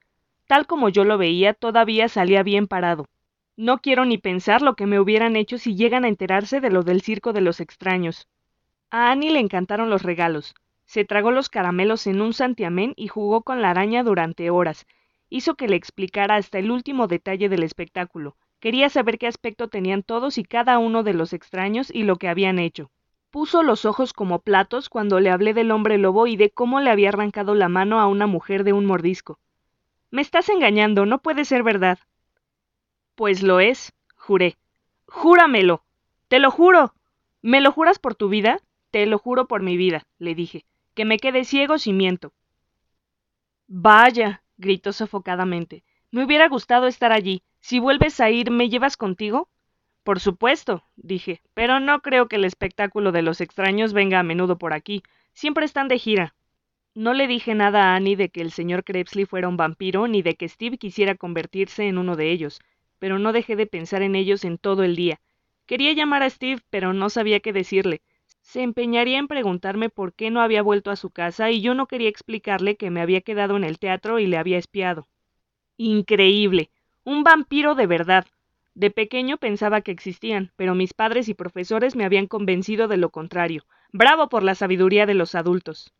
S2: Tal como yo lo veía, todavía salía bien parado. No quiero ni pensar lo que me hubieran hecho si llegan a enterarse de lo del circo de los extraños. A Annie le encantaron los regalos. Se tragó los caramelos en un santiamén y jugó con la araña durante horas. Hizo que le explicara hasta el último detalle del espectáculo. Quería saber qué aspecto tenían todos y cada uno de los extraños y lo que habían hecho. Puso los ojos como platos cuando le hablé del hombre lobo y de cómo le había arrancado la mano a una mujer de un mordisco. Me estás engañando, no puede ser verdad. Pues lo es, juré. Júramelo. Te lo juro. ¿Me lo juras por tu vida? Te lo juro por mi vida, le dije, que me quede ciego si miento. Vaya, gritó sofocadamente. Me hubiera gustado estar allí. Si vuelves a ir, ¿me llevas contigo? Por supuesto, dije, pero no creo que el espectáculo de los extraños venga a menudo por aquí. Siempre están de gira. No le dije nada a Annie de que el señor Krebsley fuera un vampiro ni de que Steve quisiera convertirse en uno de ellos, pero no dejé de pensar en ellos en todo el día. Quería llamar a Steve, pero no sabía qué decirle se empeñaría en preguntarme por qué no había vuelto a su casa y yo no quería explicarle que me había quedado en el teatro y le había espiado. Increíble. Un vampiro de verdad. De pequeño pensaba que existían, pero mis padres y profesores me habían convencido de lo contrario. Bravo por la sabiduría de los adultos.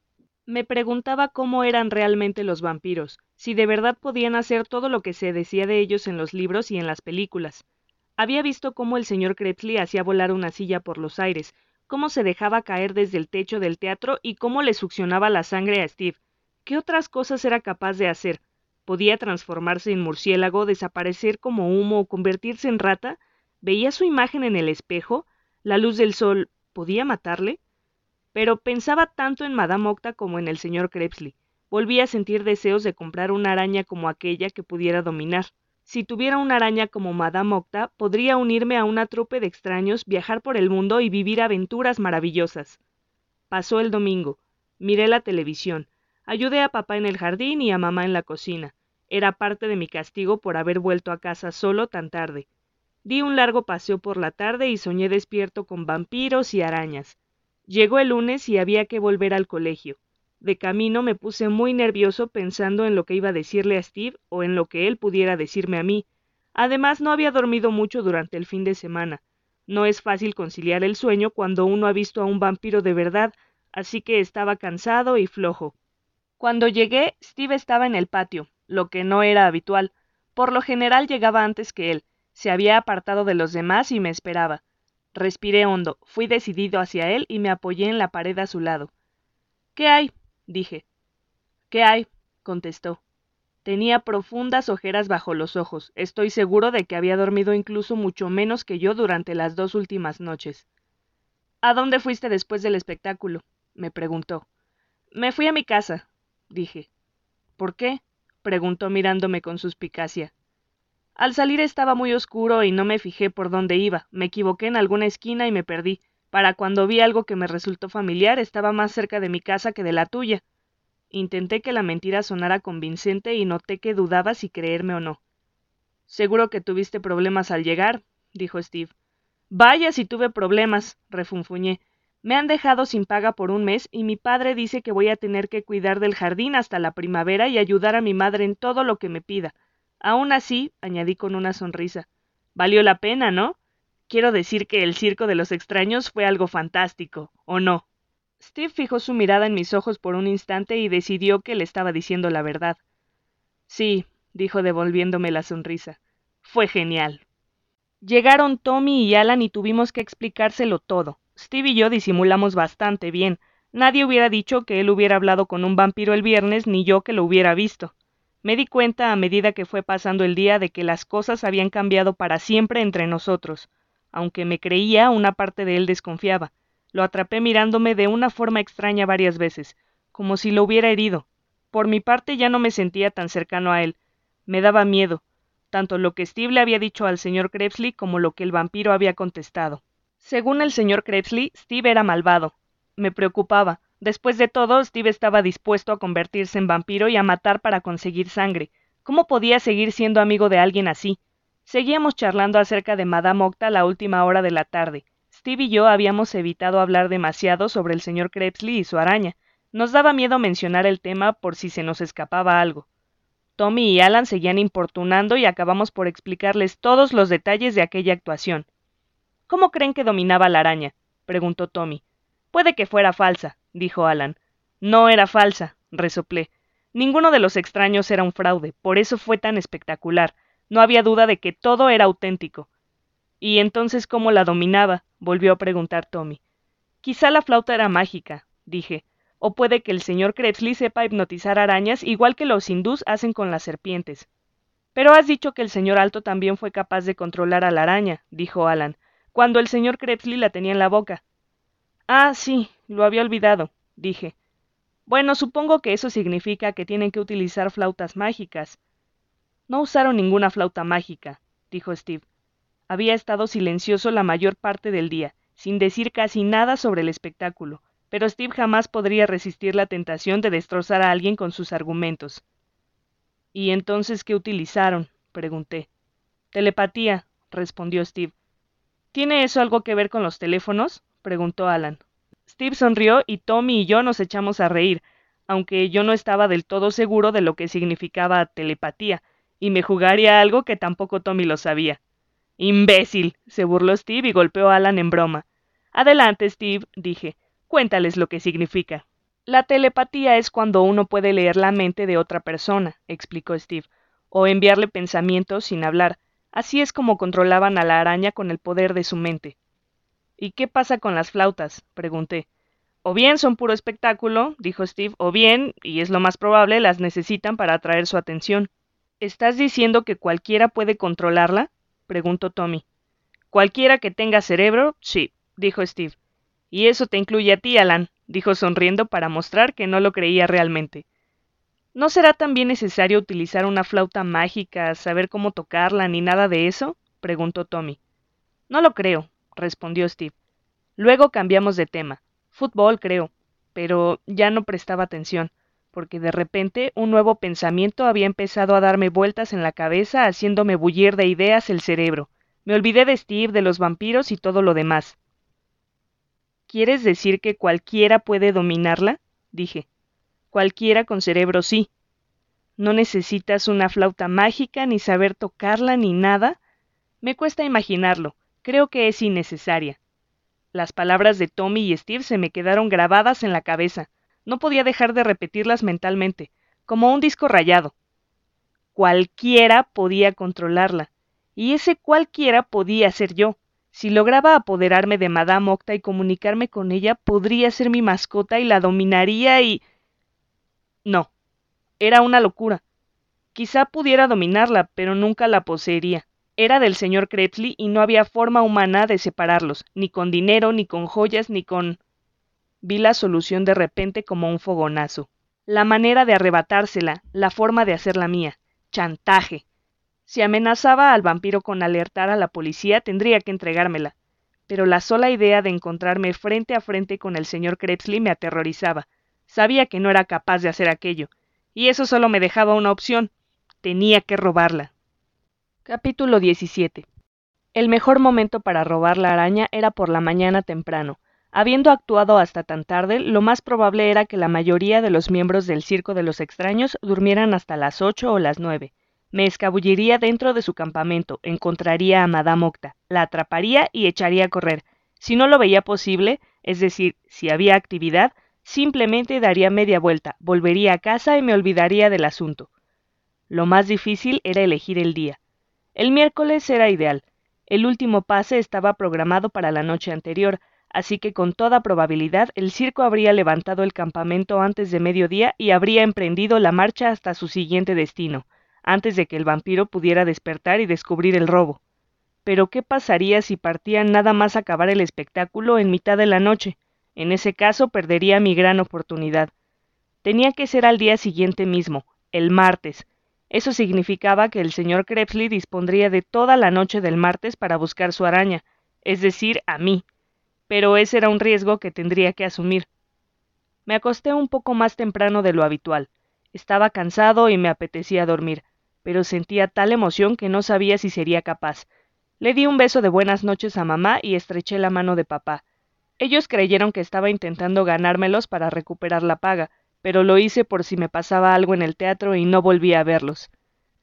S2: Me preguntaba cómo eran realmente los vampiros, si de verdad podían hacer todo lo que se decía de ellos en los libros y en las películas. Había visto cómo el señor Krebsley hacía volar una silla por los aires, cómo se dejaba caer desde el techo del teatro y cómo le succionaba la sangre a Steve. ¿Qué otras cosas era capaz de hacer? ¿Podía transformarse en murciélago, desaparecer como humo o convertirse en rata? ¿Veía su imagen en el espejo? ¿La luz del sol podía matarle? Pero pensaba tanto en Madame Octa como en el señor Krebsley. Volvía a sentir deseos de comprar una araña como aquella que pudiera dominar. Si tuviera una araña como Madame Octa, podría unirme a una trupe de extraños, viajar por el mundo y vivir aventuras maravillosas. Pasó el domingo. Miré la televisión. Ayudé a papá en el jardín y a mamá en la cocina. Era parte de mi castigo por haber vuelto a casa solo tan tarde. Di un largo paseo por la tarde y soñé despierto con vampiros y arañas. Llegó el lunes y había que volver al colegio. De camino me puse muy nervioso pensando en lo que iba a decirle a Steve o en lo que él pudiera decirme a mí. Además, no había dormido mucho durante el fin de semana. No es fácil conciliar el sueño cuando uno ha visto a un vampiro de verdad, así que estaba cansado y flojo. Cuando llegué, Steve estaba en el patio, lo que no era habitual. Por lo general llegaba antes que él. Se había apartado de los demás y me esperaba. Respiré hondo, fui decidido hacia él y me apoyé en la pared a su lado. ¿Qué hay? dije. ¿Qué hay? contestó. Tenía profundas ojeras bajo los ojos. Estoy seguro de que había dormido incluso mucho menos que yo durante las dos últimas noches. ¿A dónde fuiste después del espectáculo? me preguntó. Me fui a mi casa, dije. ¿Por qué? preguntó mirándome con suspicacia. Al salir estaba muy oscuro y no me fijé por dónde iba. Me equivoqué en alguna esquina y me perdí. Para cuando vi algo que me resultó familiar, estaba más cerca de mi casa que de la tuya. Intenté que la mentira sonara convincente y noté que dudaba si creerme o no. Seguro que tuviste problemas al llegar, dijo Steve. Vaya si tuve problemas, refunfuñé. Me han dejado sin paga por un mes y mi padre dice que voy a tener que cuidar del jardín hasta la primavera y ayudar a mi madre en todo lo que me pida. Aún así, añadí con una sonrisa, valió la pena, ¿no? Quiero decir que el circo de los extraños fue algo fantástico, ¿o no? Steve fijó su mirada en mis ojos por un instante y decidió que le estaba diciendo la verdad. Sí, dijo devolviéndome la sonrisa. Fue genial. Llegaron Tommy y Alan y tuvimos que explicárselo todo. Steve y yo disimulamos bastante bien. Nadie hubiera dicho que él hubiera hablado con un vampiro el viernes ni yo que lo hubiera visto. Me di cuenta a medida que fue pasando el día de que las cosas habían cambiado para siempre entre nosotros. Aunque me creía, una parte de él desconfiaba. Lo atrapé mirándome de una forma extraña varias veces, como si lo hubiera herido. Por mi parte ya no me sentía tan cercano a él. Me daba miedo, tanto lo que Steve le había dicho al señor Krebsley como lo que el vampiro había contestado. Según el señor Krebsley, Steve era malvado. Me preocupaba, Después de todo, Steve estaba dispuesto a convertirse en vampiro y a matar para conseguir sangre. ¿Cómo podía seguir siendo amigo de alguien así? Seguíamos charlando acerca de Madame Octa la última hora de la tarde. Steve y yo habíamos evitado hablar demasiado sobre el señor Krebsley y su araña. Nos daba miedo mencionar el tema por si se nos escapaba algo. Tommy y Alan seguían importunando y acabamos por explicarles todos los detalles de aquella actuación. ¿Cómo creen que dominaba la araña? preguntó Tommy. Puede que fuera falsa, dijo Alan. No era falsa, resoplé. Ninguno de los extraños era un fraude, por eso fue tan espectacular. No había duda de que todo era auténtico. ¿Y entonces cómo la dominaba? volvió a preguntar Tommy. Quizá la flauta era mágica, dije. O puede que el señor Krebsley sepa hipnotizar arañas igual que los hindús hacen con las serpientes. Pero has dicho que el señor Alto también fue capaz de controlar a la araña, dijo Alan, cuando el señor Krebsley la tenía en la boca. Ah, sí, lo había olvidado, dije. Bueno, supongo que eso significa que tienen que utilizar flautas mágicas. No usaron ninguna flauta mágica, dijo Steve. Había estado silencioso la mayor parte del día, sin decir casi nada sobre el espectáculo, pero Steve jamás podría resistir la tentación de destrozar a alguien con sus argumentos. ¿Y entonces qué utilizaron? pregunté. Telepatía, respondió Steve. ¿Tiene eso algo que ver con los teléfonos? preguntó Alan. Steve sonrió y Tommy y yo nos echamos a reír, aunque yo no estaba del todo seguro de lo que significaba telepatía, y me jugaría algo que tampoco Tommy lo sabía. Imbécil. se burló Steve y golpeó a Alan en broma. Adelante, Steve, dije. Cuéntales lo que significa. La telepatía es cuando uno puede leer la mente de otra persona, explicó Steve, o enviarle pensamientos sin hablar. Así es como controlaban a la araña con el poder de su mente. ¿Y qué pasa con las flautas? pregunté. O bien son puro espectáculo, dijo Steve, o bien, y es lo más probable, las necesitan para atraer su atención. ¿Estás diciendo que cualquiera puede controlarla? preguntó Tommy. Cualquiera que tenga cerebro, sí, dijo Steve. Y eso te incluye a ti, Alan, dijo sonriendo para mostrar que no lo creía realmente. ¿No será también necesario utilizar una flauta mágica, saber cómo tocarla, ni nada de eso? preguntó Tommy. No lo creo, respondió Steve. Luego cambiamos de tema. Fútbol, creo. Pero ya no prestaba atención, porque de repente un nuevo pensamiento había empezado a darme vueltas en la cabeza, haciéndome bullir de ideas el cerebro. Me olvidé de Steve, de los vampiros y todo lo demás. ¿Quieres decir que cualquiera puede dominarla? dije. Cualquiera con cerebro sí. No necesitas una flauta mágica, ni saber tocarla, ni nada. Me cuesta imaginarlo, Creo que es innecesaria. Las palabras de Tommy y Steve se me quedaron grabadas en la cabeza. No podía dejar de repetirlas mentalmente, como un disco rayado. Cualquiera podía controlarla, y ese cualquiera podía ser yo. Si lograba apoderarme de Madame Octa y comunicarme con ella, podría ser mi mascota y la dominaría y... No, era una locura. Quizá pudiera dominarla, pero nunca la poseería. Era del señor Krebsley y no había forma humana de separarlos, ni con dinero, ni con joyas, ni con. Vi la solución de repente como un fogonazo. La manera de arrebatársela, la forma de hacerla mía. Chantaje. Si amenazaba al vampiro con alertar a la policía, tendría que entregármela. Pero la sola idea de encontrarme frente a frente con el señor Krebsley me aterrorizaba. Sabía que no era capaz de hacer aquello, y eso solo me dejaba una opción. Tenía que robarla. Capítulo 17. El mejor momento para robar la araña era por la mañana temprano. Habiendo actuado hasta tan tarde, lo más probable era que la mayoría de los miembros del Circo de los Extraños durmieran hasta las ocho o las nueve. Me escabulliría dentro de su campamento, encontraría a Madame Octa, la atraparía y echaría a correr. Si no lo veía posible, es decir, si había actividad, simplemente daría media vuelta, volvería a casa y me olvidaría del asunto. Lo más difícil era elegir el día. El miércoles era ideal. El último pase estaba programado para la noche anterior, así que con toda probabilidad el circo habría levantado el campamento antes de mediodía y habría emprendido la marcha hasta su siguiente destino, antes de que el vampiro pudiera despertar y descubrir el robo. Pero ¿qué pasaría si partían nada más acabar el espectáculo en mitad de la noche? En ese caso perdería mi gran oportunidad. Tenía que ser al día siguiente mismo, el martes. Eso significaba que el señor Krebsley dispondría de toda la noche del martes para buscar su araña, es decir, a mí pero ese era un riesgo que tendría que asumir. Me acosté un poco más temprano de lo habitual. Estaba cansado y me apetecía dormir, pero sentía tal emoción que no sabía si sería capaz. Le di un beso de buenas noches a mamá y estreché la mano de papá. Ellos creyeron que estaba intentando ganármelos para recuperar la paga, pero lo hice por si me pasaba algo en el teatro y no volví a verlos.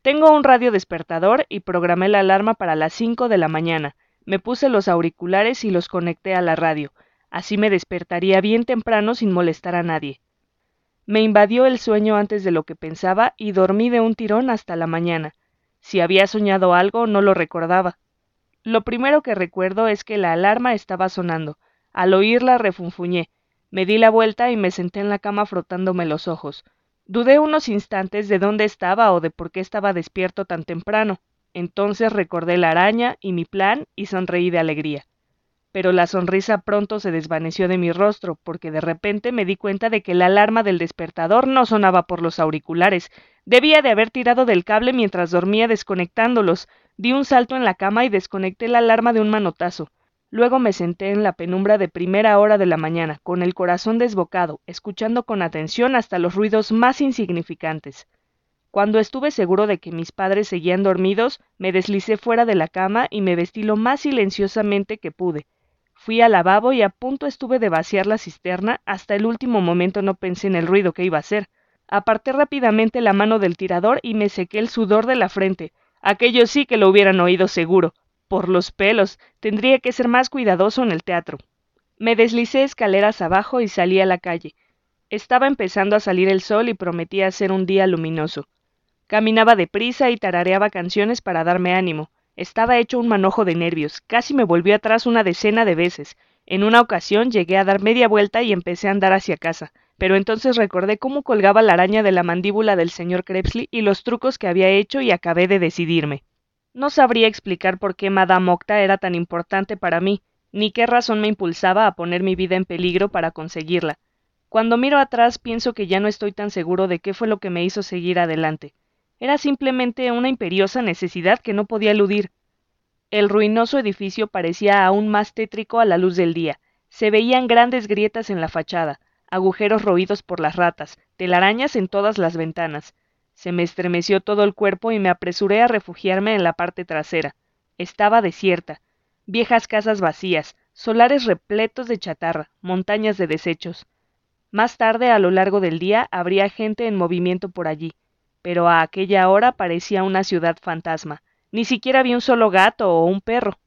S2: Tengo un radio despertador y programé la alarma para las cinco de la mañana. Me puse los auriculares y los conecté a la radio. Así me despertaría bien temprano sin molestar a nadie. Me invadió el sueño antes de lo que pensaba y dormí de un tirón hasta la mañana. Si había soñado algo, no lo recordaba. Lo primero que recuerdo es que la alarma estaba sonando. Al oírla refunfuñé. Me di la vuelta y me senté en la cama frotándome los ojos. Dudé unos instantes de dónde estaba o de por qué estaba despierto tan temprano. Entonces recordé la araña y mi plan y sonreí de alegría. Pero la sonrisa pronto se desvaneció de mi rostro, porque de repente me di cuenta de que la alarma del despertador no sonaba por los auriculares. Debía de haber tirado del cable mientras dormía desconectándolos. Di un salto en la cama y desconecté la alarma de un manotazo. Luego me senté en la penumbra de primera hora de la mañana, con el corazón desbocado, escuchando con atención hasta los ruidos más insignificantes. Cuando estuve seguro de que mis padres seguían dormidos, me deslicé fuera de la cama y me vestí lo más silenciosamente que pude. Fui al lavabo y a punto estuve de vaciar la cisterna, hasta el último momento no pensé en el ruido que iba a hacer. Aparté rápidamente la mano del tirador y me sequé el sudor de la frente. Aquello sí que lo hubieran oído seguro. Por los pelos. Tendría que ser más cuidadoso en el teatro. Me deslicé escaleras abajo y salí a la calle. Estaba empezando a salir el sol y prometía ser un día luminoso. Caminaba deprisa y tarareaba canciones para darme ánimo. Estaba hecho un manojo de nervios, casi me volvió atrás una decena de veces. En una ocasión llegué a dar media vuelta y empecé a andar hacia casa, pero entonces recordé cómo colgaba la araña de la mandíbula del señor Krebsley y los trucos que había hecho y acabé de decidirme. No sabría explicar por qué Madame Octa era tan importante para mí, ni qué razón me impulsaba a poner mi vida en peligro para conseguirla. Cuando miro atrás pienso que ya no estoy tan seguro de qué fue lo que me hizo seguir adelante. Era simplemente una imperiosa necesidad que no podía eludir. El ruinoso edificio parecía aún más tétrico a la luz del día. Se veían grandes grietas en la fachada, agujeros roídos por las ratas, telarañas en todas las ventanas. Se me estremeció todo el cuerpo y me apresuré a refugiarme en la parte trasera. Estaba desierta. Viejas casas vacías, solares repletos de chatarra, montañas de desechos. Más tarde, a lo largo del día, habría gente en movimiento por allí pero a aquella hora parecía una ciudad fantasma. Ni siquiera había un solo gato o un perro.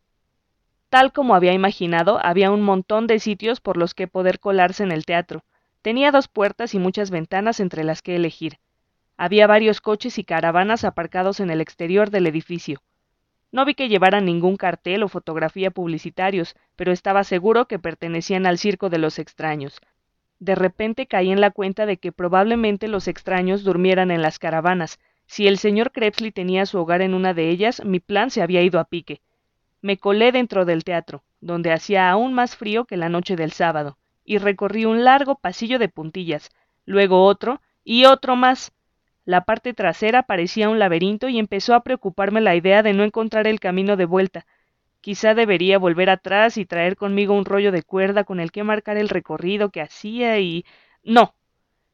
S2: Tal como había imaginado, había un montón de sitios por los que poder colarse en el teatro. Tenía dos puertas y muchas ventanas entre las que elegir. Había varios coches y caravanas aparcados en el exterior del edificio. No vi que llevaran ningún cartel o fotografía publicitarios, pero estaba seguro que pertenecían al circo de los extraños, de repente caí en la cuenta de que probablemente los extraños durmieran en las caravanas. Si el señor Krebsley tenía su hogar en una de ellas, mi plan se había ido a pique. Me colé dentro del teatro, donde hacía aún más frío que la noche del sábado, y recorrí un largo pasillo de puntillas, luego otro y otro más. La parte trasera parecía un laberinto y empezó a preocuparme la idea de no encontrar el camino de vuelta. Quizá debería volver atrás y traer conmigo un rollo de cuerda con el que marcar el recorrido que hacía y. No.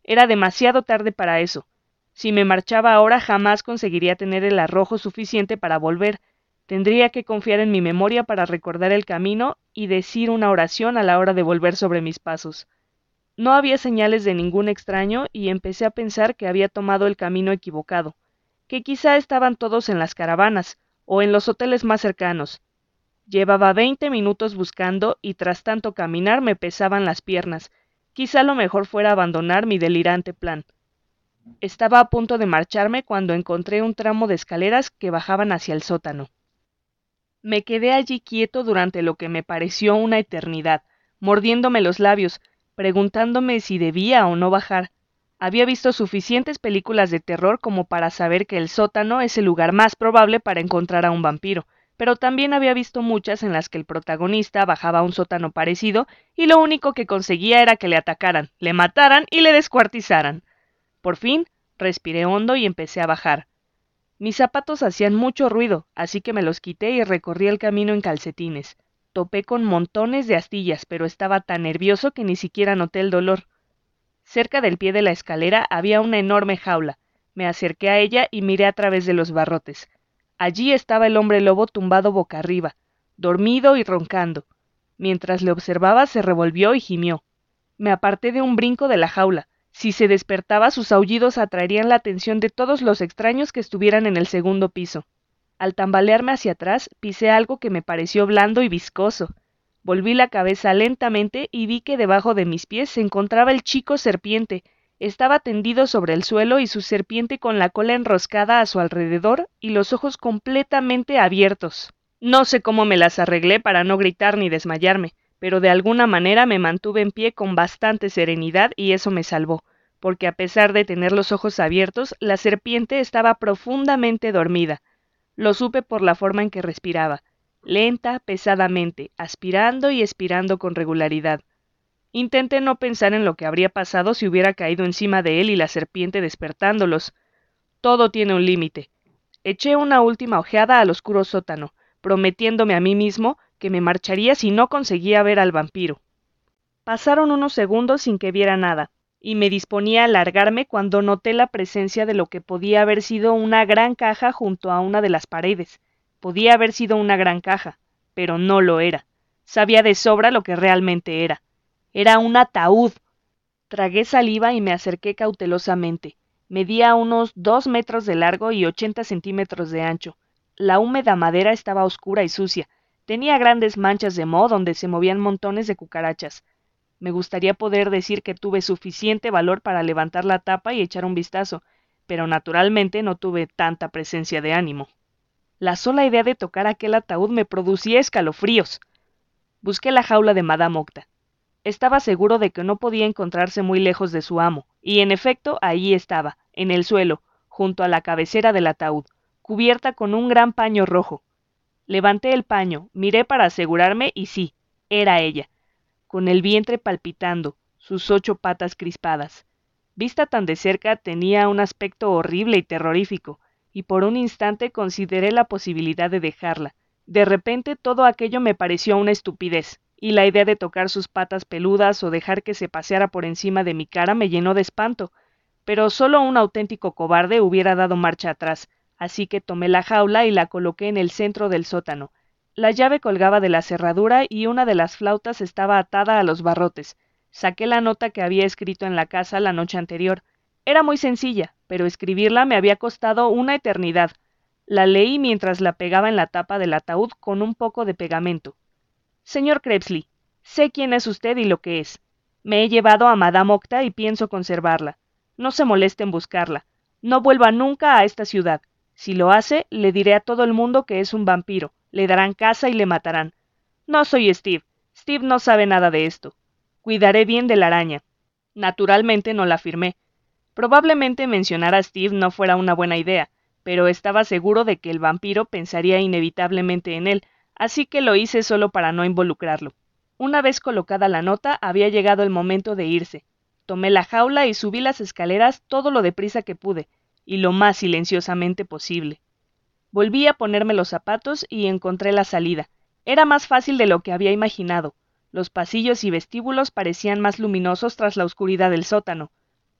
S2: Era demasiado tarde para eso. Si me marchaba ahora jamás conseguiría tener el arrojo suficiente para volver. Tendría que confiar en mi memoria para recordar el camino y decir una oración a la hora de volver sobre mis pasos. No había señales de ningún extraño y empecé a pensar que había tomado el camino equivocado, que quizá estaban todos en las caravanas o en los hoteles más cercanos. Llevaba veinte minutos buscando y tras tanto caminar me pesaban las piernas. Quizá lo mejor fuera abandonar mi delirante plan. Estaba a punto de marcharme cuando encontré un tramo de escaleras que bajaban hacia el sótano. Me quedé allí quieto durante lo que me pareció una eternidad, mordiéndome los labios, preguntándome si debía o no bajar. Había visto suficientes películas de terror como para saber que el sótano es el lugar más probable para encontrar a un vampiro, pero también había visto muchas en las que el protagonista bajaba a un sótano parecido y lo único que conseguía era que le atacaran, le mataran y le descuartizaran. Por fin, respiré hondo y empecé a bajar. Mis zapatos hacían mucho ruido, así que me los quité y recorrí el camino en calcetines. Topé con montones de astillas, pero estaba tan nervioso que ni siquiera noté el dolor. Cerca del pie de la escalera había una enorme jaula. Me acerqué a ella y miré a través de los barrotes. Allí estaba el hombre lobo tumbado boca arriba, dormido y roncando. Mientras le observaba se revolvió y gimió. Me aparté de un brinco de la jaula. Si se despertaba, sus aullidos atraerían la atención de todos los extraños que estuvieran en el segundo piso. Al tambalearme hacia atrás, pisé algo que me pareció blando y viscoso. Volví la cabeza lentamente y vi que debajo de mis pies se encontraba el chico serpiente. Estaba tendido sobre el suelo y su serpiente con la cola enroscada a su alrededor y los ojos completamente abiertos. No sé cómo me las arreglé para no gritar ni desmayarme pero de alguna manera me mantuve en pie con bastante serenidad y eso me salvó, porque a pesar de tener los ojos abiertos, la serpiente estaba profundamente dormida. Lo supe por la forma en que respiraba, lenta, pesadamente, aspirando y expirando con regularidad. Intenté no pensar en lo que habría pasado si hubiera caído encima de él y la serpiente despertándolos. Todo tiene un límite. Eché una última ojeada al oscuro sótano, prometiéndome a mí mismo que me marcharía si no conseguía ver al vampiro. Pasaron unos segundos sin que viera nada, y me disponía a largarme cuando noté la presencia de lo que podía haber sido una gran caja junto a una de las paredes. Podía haber sido una gran caja, pero no lo era. Sabía de sobra lo que realmente era. Era un ataúd. Tragué saliva y me acerqué cautelosamente. Medía unos dos metros de largo y ochenta centímetros de ancho. La húmeda madera estaba oscura y sucia, Tenía grandes manchas de moho donde se movían montones de cucarachas. Me gustaría poder decir que tuve suficiente valor para levantar la tapa y echar un vistazo, pero naturalmente no tuve tanta presencia de ánimo. La sola idea de tocar aquel ataúd me producía escalofríos. Busqué la jaula de Madame Octa. Estaba seguro de que no podía encontrarse muy lejos de su amo, y en efecto allí estaba, en el suelo, junto a la cabecera del ataúd, cubierta con un gran paño rojo, Levanté el paño, miré para asegurarme y sí, era ella, con el vientre palpitando, sus ocho patas crispadas. Vista tan de cerca tenía un aspecto horrible y terrorífico, y por un instante consideré la posibilidad de dejarla. De repente todo aquello me pareció una estupidez, y la idea de tocar sus patas peludas o dejar que se paseara por encima de mi cara me llenó de espanto, pero solo un auténtico cobarde hubiera dado marcha atrás, así que tomé la jaula y la coloqué en el centro del sótano. La llave colgaba de la cerradura y una de las flautas estaba atada a los barrotes. Saqué la nota que había escrito en la casa la noche anterior. Era muy sencilla, pero escribirla me había costado una eternidad. La leí mientras la pegaba en la tapa del ataúd con un poco de pegamento. Señor Krebsley, sé quién es usted y lo que es. Me he llevado a Madame Octa y pienso conservarla. No se moleste en buscarla. No vuelva nunca a esta ciudad. Si lo hace, le diré a todo el mundo que es un vampiro, le darán casa y le matarán. No soy Steve. Steve no sabe nada de esto. Cuidaré bien de la araña. Naturalmente no la firmé. Probablemente mencionar a Steve no fuera una buena idea, pero estaba seguro de que el vampiro pensaría inevitablemente en él, así que lo hice solo para no involucrarlo. Una vez colocada la nota, había llegado el momento de irse. Tomé la jaula y subí las escaleras todo lo deprisa que pude, y lo más silenciosamente posible. Volví a ponerme los zapatos y encontré la salida. Era más fácil de lo que había imaginado. Los pasillos y vestíbulos parecían más luminosos tras la oscuridad del sótano.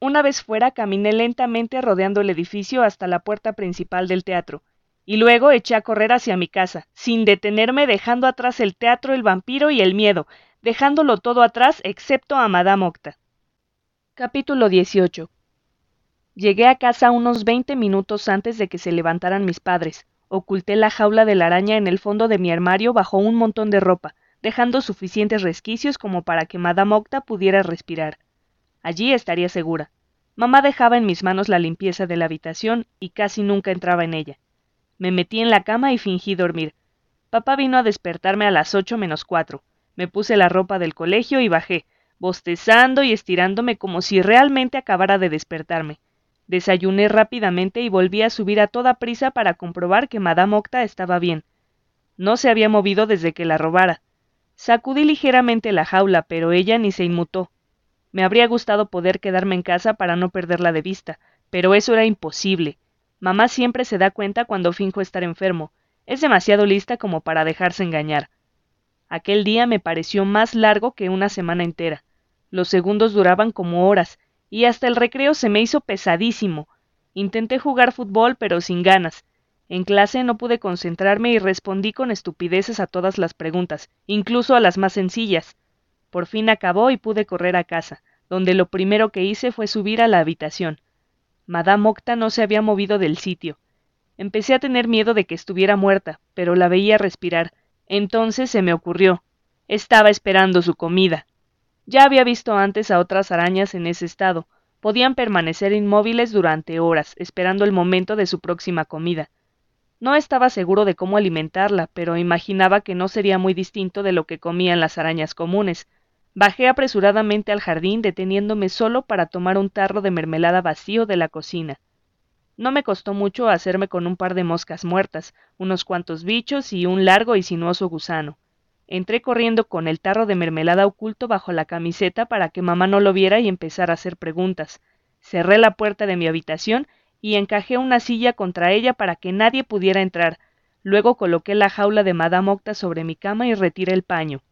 S2: Una vez fuera caminé lentamente rodeando el edificio hasta la puerta principal del teatro, y luego eché a correr hacia mi casa, sin detenerme dejando atrás el teatro, el vampiro y el miedo, dejándolo todo atrás excepto a Madame Octa. Capítulo 18 Llegué a casa unos veinte minutos antes de que se levantaran mis padres. Oculté la jaula de la araña en el fondo de mi armario bajo un montón de ropa, dejando suficientes resquicios como para que Madame Octa pudiera respirar. Allí estaría segura. Mamá dejaba en mis manos la limpieza de la habitación y casi nunca entraba en ella. Me metí en la cama y fingí dormir. Papá vino a despertarme a las ocho menos cuatro. Me puse la ropa del colegio y bajé, bostezando y estirándome como si realmente acabara de despertarme. Desayuné rápidamente y volví a subir a toda prisa para comprobar que Madame Octa estaba bien. No se había movido desde que la robara. Sacudí ligeramente la jaula, pero ella ni se inmutó. Me habría gustado poder quedarme en casa para no perderla de vista, pero eso era imposible. Mamá siempre se da cuenta cuando finjo estar enfermo. Es demasiado lista como para dejarse engañar. Aquel día me pareció más largo que una semana entera. Los segundos duraban como horas, y hasta el recreo se me hizo pesadísimo. Intenté jugar fútbol, pero sin ganas. En clase no pude concentrarme y respondí con estupideces a todas las preguntas, incluso a las más sencillas. Por fin acabó y pude correr a casa, donde lo primero que hice fue subir a la habitación. Madame Octa no se había movido del sitio. Empecé a tener miedo de que estuviera muerta, pero la veía respirar. Entonces se me ocurrió. Estaba esperando su comida. Ya había visto antes a otras arañas en ese estado. Podían permanecer inmóviles durante horas, esperando el momento de su próxima comida. No estaba seguro de cómo alimentarla, pero imaginaba que no sería muy distinto de lo que comían las arañas comunes. Bajé apresuradamente al jardín, deteniéndome solo para tomar un tarro de mermelada vacío de la cocina. No me costó mucho hacerme con un par de moscas muertas, unos cuantos bichos y un largo y sinuoso gusano. Entré corriendo con el tarro de mermelada oculto bajo la camiseta para que mamá no lo viera y empezar a hacer preguntas. Cerré la puerta de mi habitación y encajé una silla contra ella para que nadie pudiera entrar. Luego coloqué la jaula de Madame Octa sobre mi cama y retiré el paño.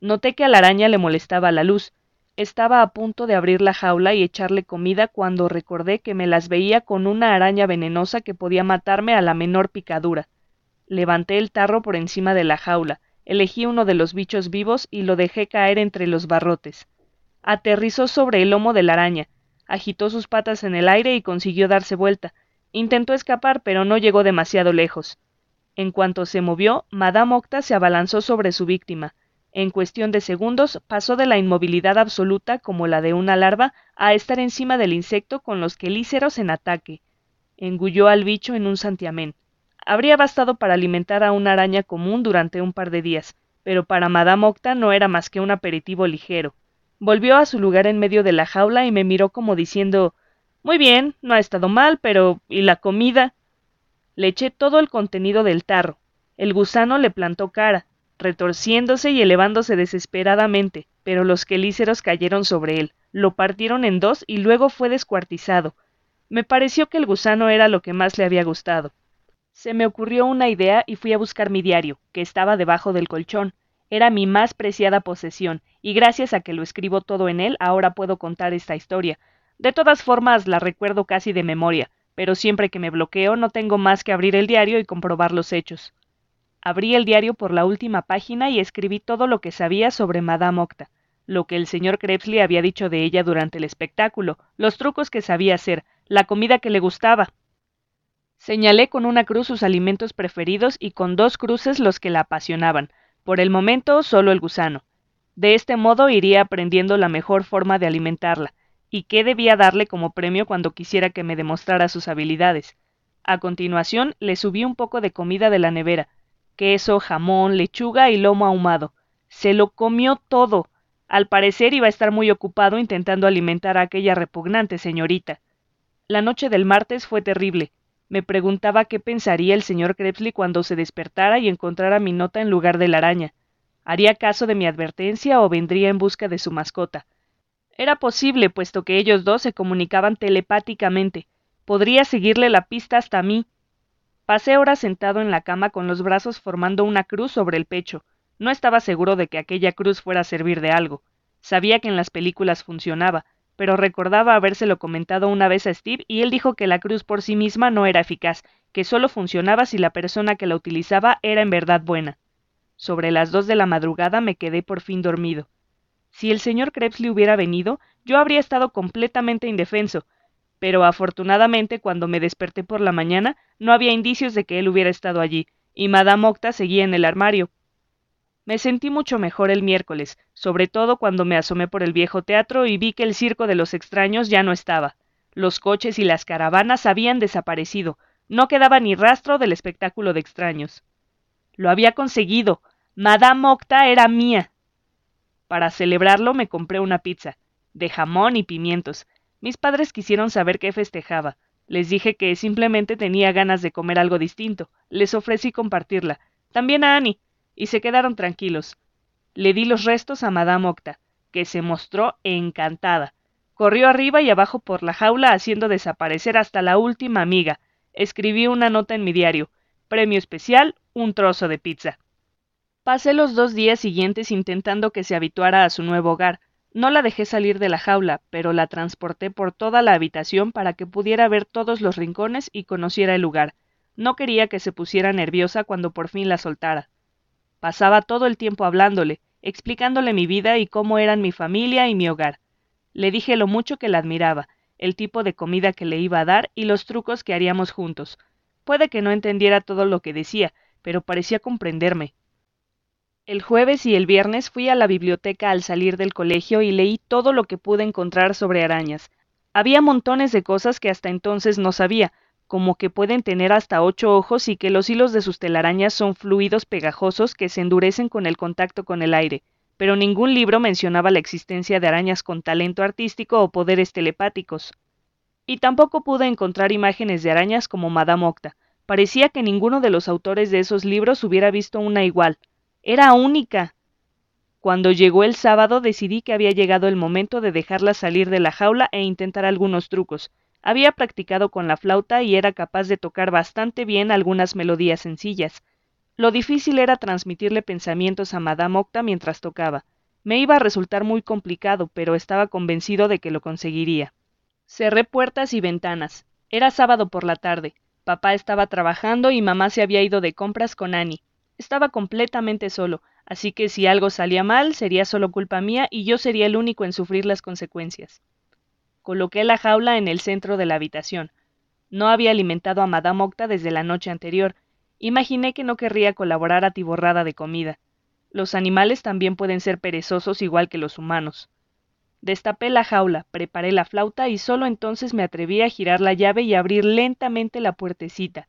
S2: Noté que a la araña le molestaba la luz. Estaba a punto de abrir la jaula y echarle comida cuando recordé que me las veía con una araña venenosa que podía matarme a la menor picadura. Levanté el tarro por encima de la jaula Elegí uno de los bichos vivos y lo dejé caer entre los barrotes. Aterrizó sobre el lomo de la araña, agitó sus patas en el aire y consiguió darse vuelta. Intentó escapar, pero no llegó demasiado lejos. En cuanto se movió, Madame Octa se abalanzó sobre su víctima. En cuestión de segundos pasó de la inmovilidad absoluta como la de una larva a estar encima del insecto con los quelíceros en ataque. Engulló al bicho en un santiamén. Habría bastado para alimentar a una araña común durante un par de días, pero para Madame Octa no era más que un aperitivo ligero. Volvió a su lugar en medio de la jaula y me miró como diciendo Muy bien, no ha estado mal, pero ¿y la comida? Le eché todo el contenido del tarro. El gusano le plantó cara, retorciéndose y elevándose desesperadamente, pero los quelíceros cayeron sobre él, lo partieron en dos y luego fue descuartizado. Me pareció que el gusano era lo que más le había gustado. Se me ocurrió una idea y fui a buscar mi diario, que estaba debajo del colchón. Era mi más preciada posesión, y gracias a que lo escribo todo en él, ahora puedo contar esta historia. De todas formas, la recuerdo casi de memoria, pero siempre que me bloqueo no tengo más que abrir el diario y comprobar los hechos. Abrí el diario por la última página y escribí todo lo que sabía sobre Madame Octa, lo que el señor Krebsley había dicho de ella durante el espectáculo, los trucos que sabía hacer, la comida que le gustaba, Señalé con una cruz sus alimentos preferidos y con dos cruces los que la apasionaban. Por el momento, solo el gusano. De este modo iría aprendiendo la mejor forma de alimentarla, y qué debía darle como premio cuando quisiera que me demostrara sus habilidades. A continuación, le subí un poco de comida de la nevera, queso, jamón, lechuga y lomo ahumado. Se lo comió todo. Al parecer iba a estar muy ocupado intentando alimentar a aquella repugnante señorita. La noche del martes fue terrible. Me preguntaba qué pensaría el señor Krebsley cuando se despertara y encontrara mi nota en lugar de la araña. ¿Haría caso de mi advertencia o vendría en busca de su mascota? Era posible, puesto que ellos dos se comunicaban telepáticamente. Podría seguirle la pista hasta mí. Pasé horas sentado en la cama con los brazos formando una cruz sobre el pecho. No estaba seguro de que aquella cruz fuera a servir de algo. Sabía que en las películas funcionaba, pero recordaba habérselo comentado una vez a Steve y él dijo que la cruz por sí misma no era eficaz, que solo funcionaba si la persona que la utilizaba era en verdad buena. Sobre las dos de la madrugada me quedé por fin dormido. Si el señor Krebsley hubiera venido, yo habría estado completamente indefenso, pero afortunadamente cuando me desperté por la mañana no había indicios de que él hubiera estado allí, y Madame Octa seguía en el armario. Me sentí mucho mejor el miércoles, sobre todo cuando me asomé por el viejo teatro y vi que el circo de los extraños ya no estaba. Los coches y las caravanas habían desaparecido, no quedaba ni rastro del espectáculo de extraños. Lo había conseguido. Madame Octa era mía. Para celebrarlo me compré una pizza, de jamón y pimientos. Mis padres quisieron saber qué festejaba. Les dije que simplemente tenía ganas de comer algo distinto. Les ofrecí compartirla. También a Annie. Y se quedaron tranquilos. Le di los restos a Madame Octa, que se mostró encantada. Corrió arriba y abajo por la jaula haciendo desaparecer hasta la última amiga. Escribí una nota en mi diario. Premio especial, un trozo de pizza. Pasé los dos días siguientes intentando que se habituara a su nuevo hogar. No la dejé salir de la jaula, pero la transporté por toda la habitación para que pudiera ver todos los rincones y conociera el lugar. No quería que se pusiera nerviosa cuando por fin la soltara. Pasaba todo el tiempo hablándole, explicándole mi vida y cómo eran mi familia y mi hogar. Le dije lo mucho que la admiraba, el tipo de comida que le iba a dar y los trucos que haríamos juntos. Puede que no entendiera todo lo que decía, pero parecía comprenderme. El jueves y el viernes fui a la biblioteca al salir del colegio y leí todo lo que pude encontrar sobre arañas. Había montones de cosas que hasta entonces no sabía, como que pueden tener hasta ocho ojos y que los hilos de sus telarañas son fluidos pegajosos que se endurecen con el contacto con el aire, pero ningún libro mencionaba la existencia de arañas con talento artístico o poderes telepáticos. Y tampoco pude encontrar imágenes de arañas como Madame Octa. Parecía que ninguno de los autores de esos libros hubiera visto una igual, era única. Cuando llegó el sábado decidí que había llegado el momento de dejarla salir de la jaula e intentar algunos trucos. Había practicado con la flauta y era capaz de tocar bastante bien algunas melodías sencillas. Lo difícil era transmitirle pensamientos a Madame Octa mientras tocaba. Me iba a resultar muy complicado, pero estaba convencido de que lo conseguiría. Cerré puertas y ventanas. Era sábado por la tarde. Papá estaba trabajando y mamá se había ido de compras con Annie. Estaba completamente solo, así que si algo salía mal sería solo culpa mía y yo sería el único en sufrir las consecuencias. Coloqué la jaula en el centro de la habitación. No había alimentado a Madame Octa desde la noche anterior. Imaginé que no querría colaborar atiborrada de comida. Los animales también pueden ser perezosos igual que los humanos. Destapé la jaula, preparé la flauta y solo entonces me atreví a girar la llave y abrir lentamente la puertecita.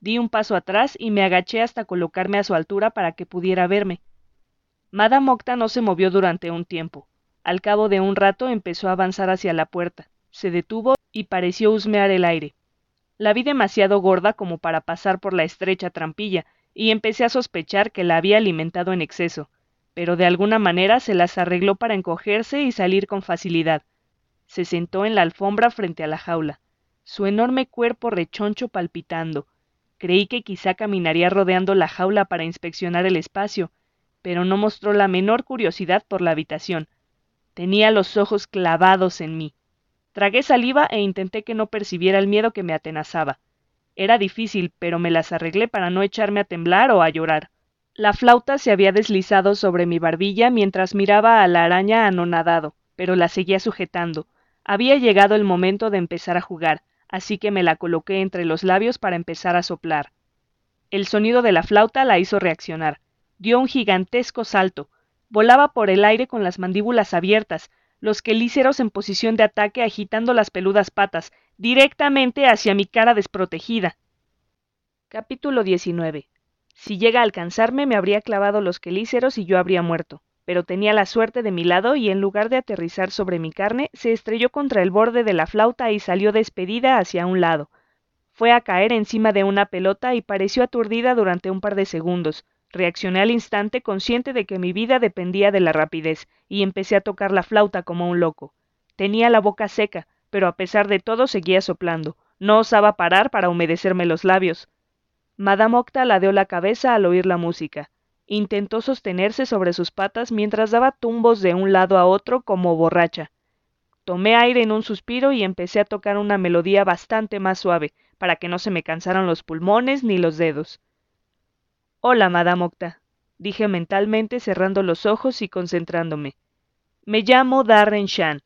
S2: Di un paso atrás y me agaché hasta colocarme a su altura para que pudiera verme. Madame Octa no se movió durante un tiempo. Al cabo de un rato empezó a avanzar hacia la puerta, se detuvo y pareció husmear el aire. La vi demasiado gorda como para pasar por la estrecha trampilla, y empecé a sospechar que la había alimentado en exceso, pero de alguna manera se las arregló para encogerse y salir con facilidad. Se sentó en la alfombra frente a la jaula, su enorme cuerpo rechoncho palpitando, Creí que quizá caminaría rodeando la jaula para inspeccionar el espacio, pero no mostró la menor curiosidad por la habitación. Tenía los ojos clavados en mí. Tragué saliva e intenté que no percibiera el miedo que me atenazaba. Era difícil, pero me las arreglé para no echarme a temblar o a llorar. La flauta se había deslizado sobre mi barbilla mientras miraba a la araña anonadado, pero la seguía sujetando. Había llegado el momento de empezar a jugar así que me la coloqué entre los labios para empezar a soplar. El sonido de la flauta la hizo reaccionar. Dio un gigantesco salto. Volaba por el aire con las mandíbulas abiertas, los quelíceros en posición de ataque agitando las peludas patas, directamente hacia mi cara desprotegida. Capítulo 19. Si llega a alcanzarme, me habría clavado los quelíceros y yo habría muerto pero tenía la suerte de mi lado y en lugar de aterrizar sobre mi carne, se estrelló contra el borde de la flauta y salió despedida hacia un lado. Fue a caer encima de una pelota y pareció aturdida durante un par de segundos. Reaccioné al instante consciente de que mi vida dependía de la rapidez, y empecé a tocar la flauta como un loco. Tenía la boca seca, pero a pesar de todo seguía soplando. No osaba parar para humedecerme los labios. Madame Octa ladeó la cabeza al oír la música. Intentó sostenerse sobre sus patas mientras daba tumbos de un lado a otro como borracha. Tomé aire en un suspiro y empecé a tocar una melodía bastante más suave, para que no se me cansaran los pulmones ni los dedos. Hola, Madame Octa, dije mentalmente cerrando los ojos y concentrándome. Me llamo Darren Shan.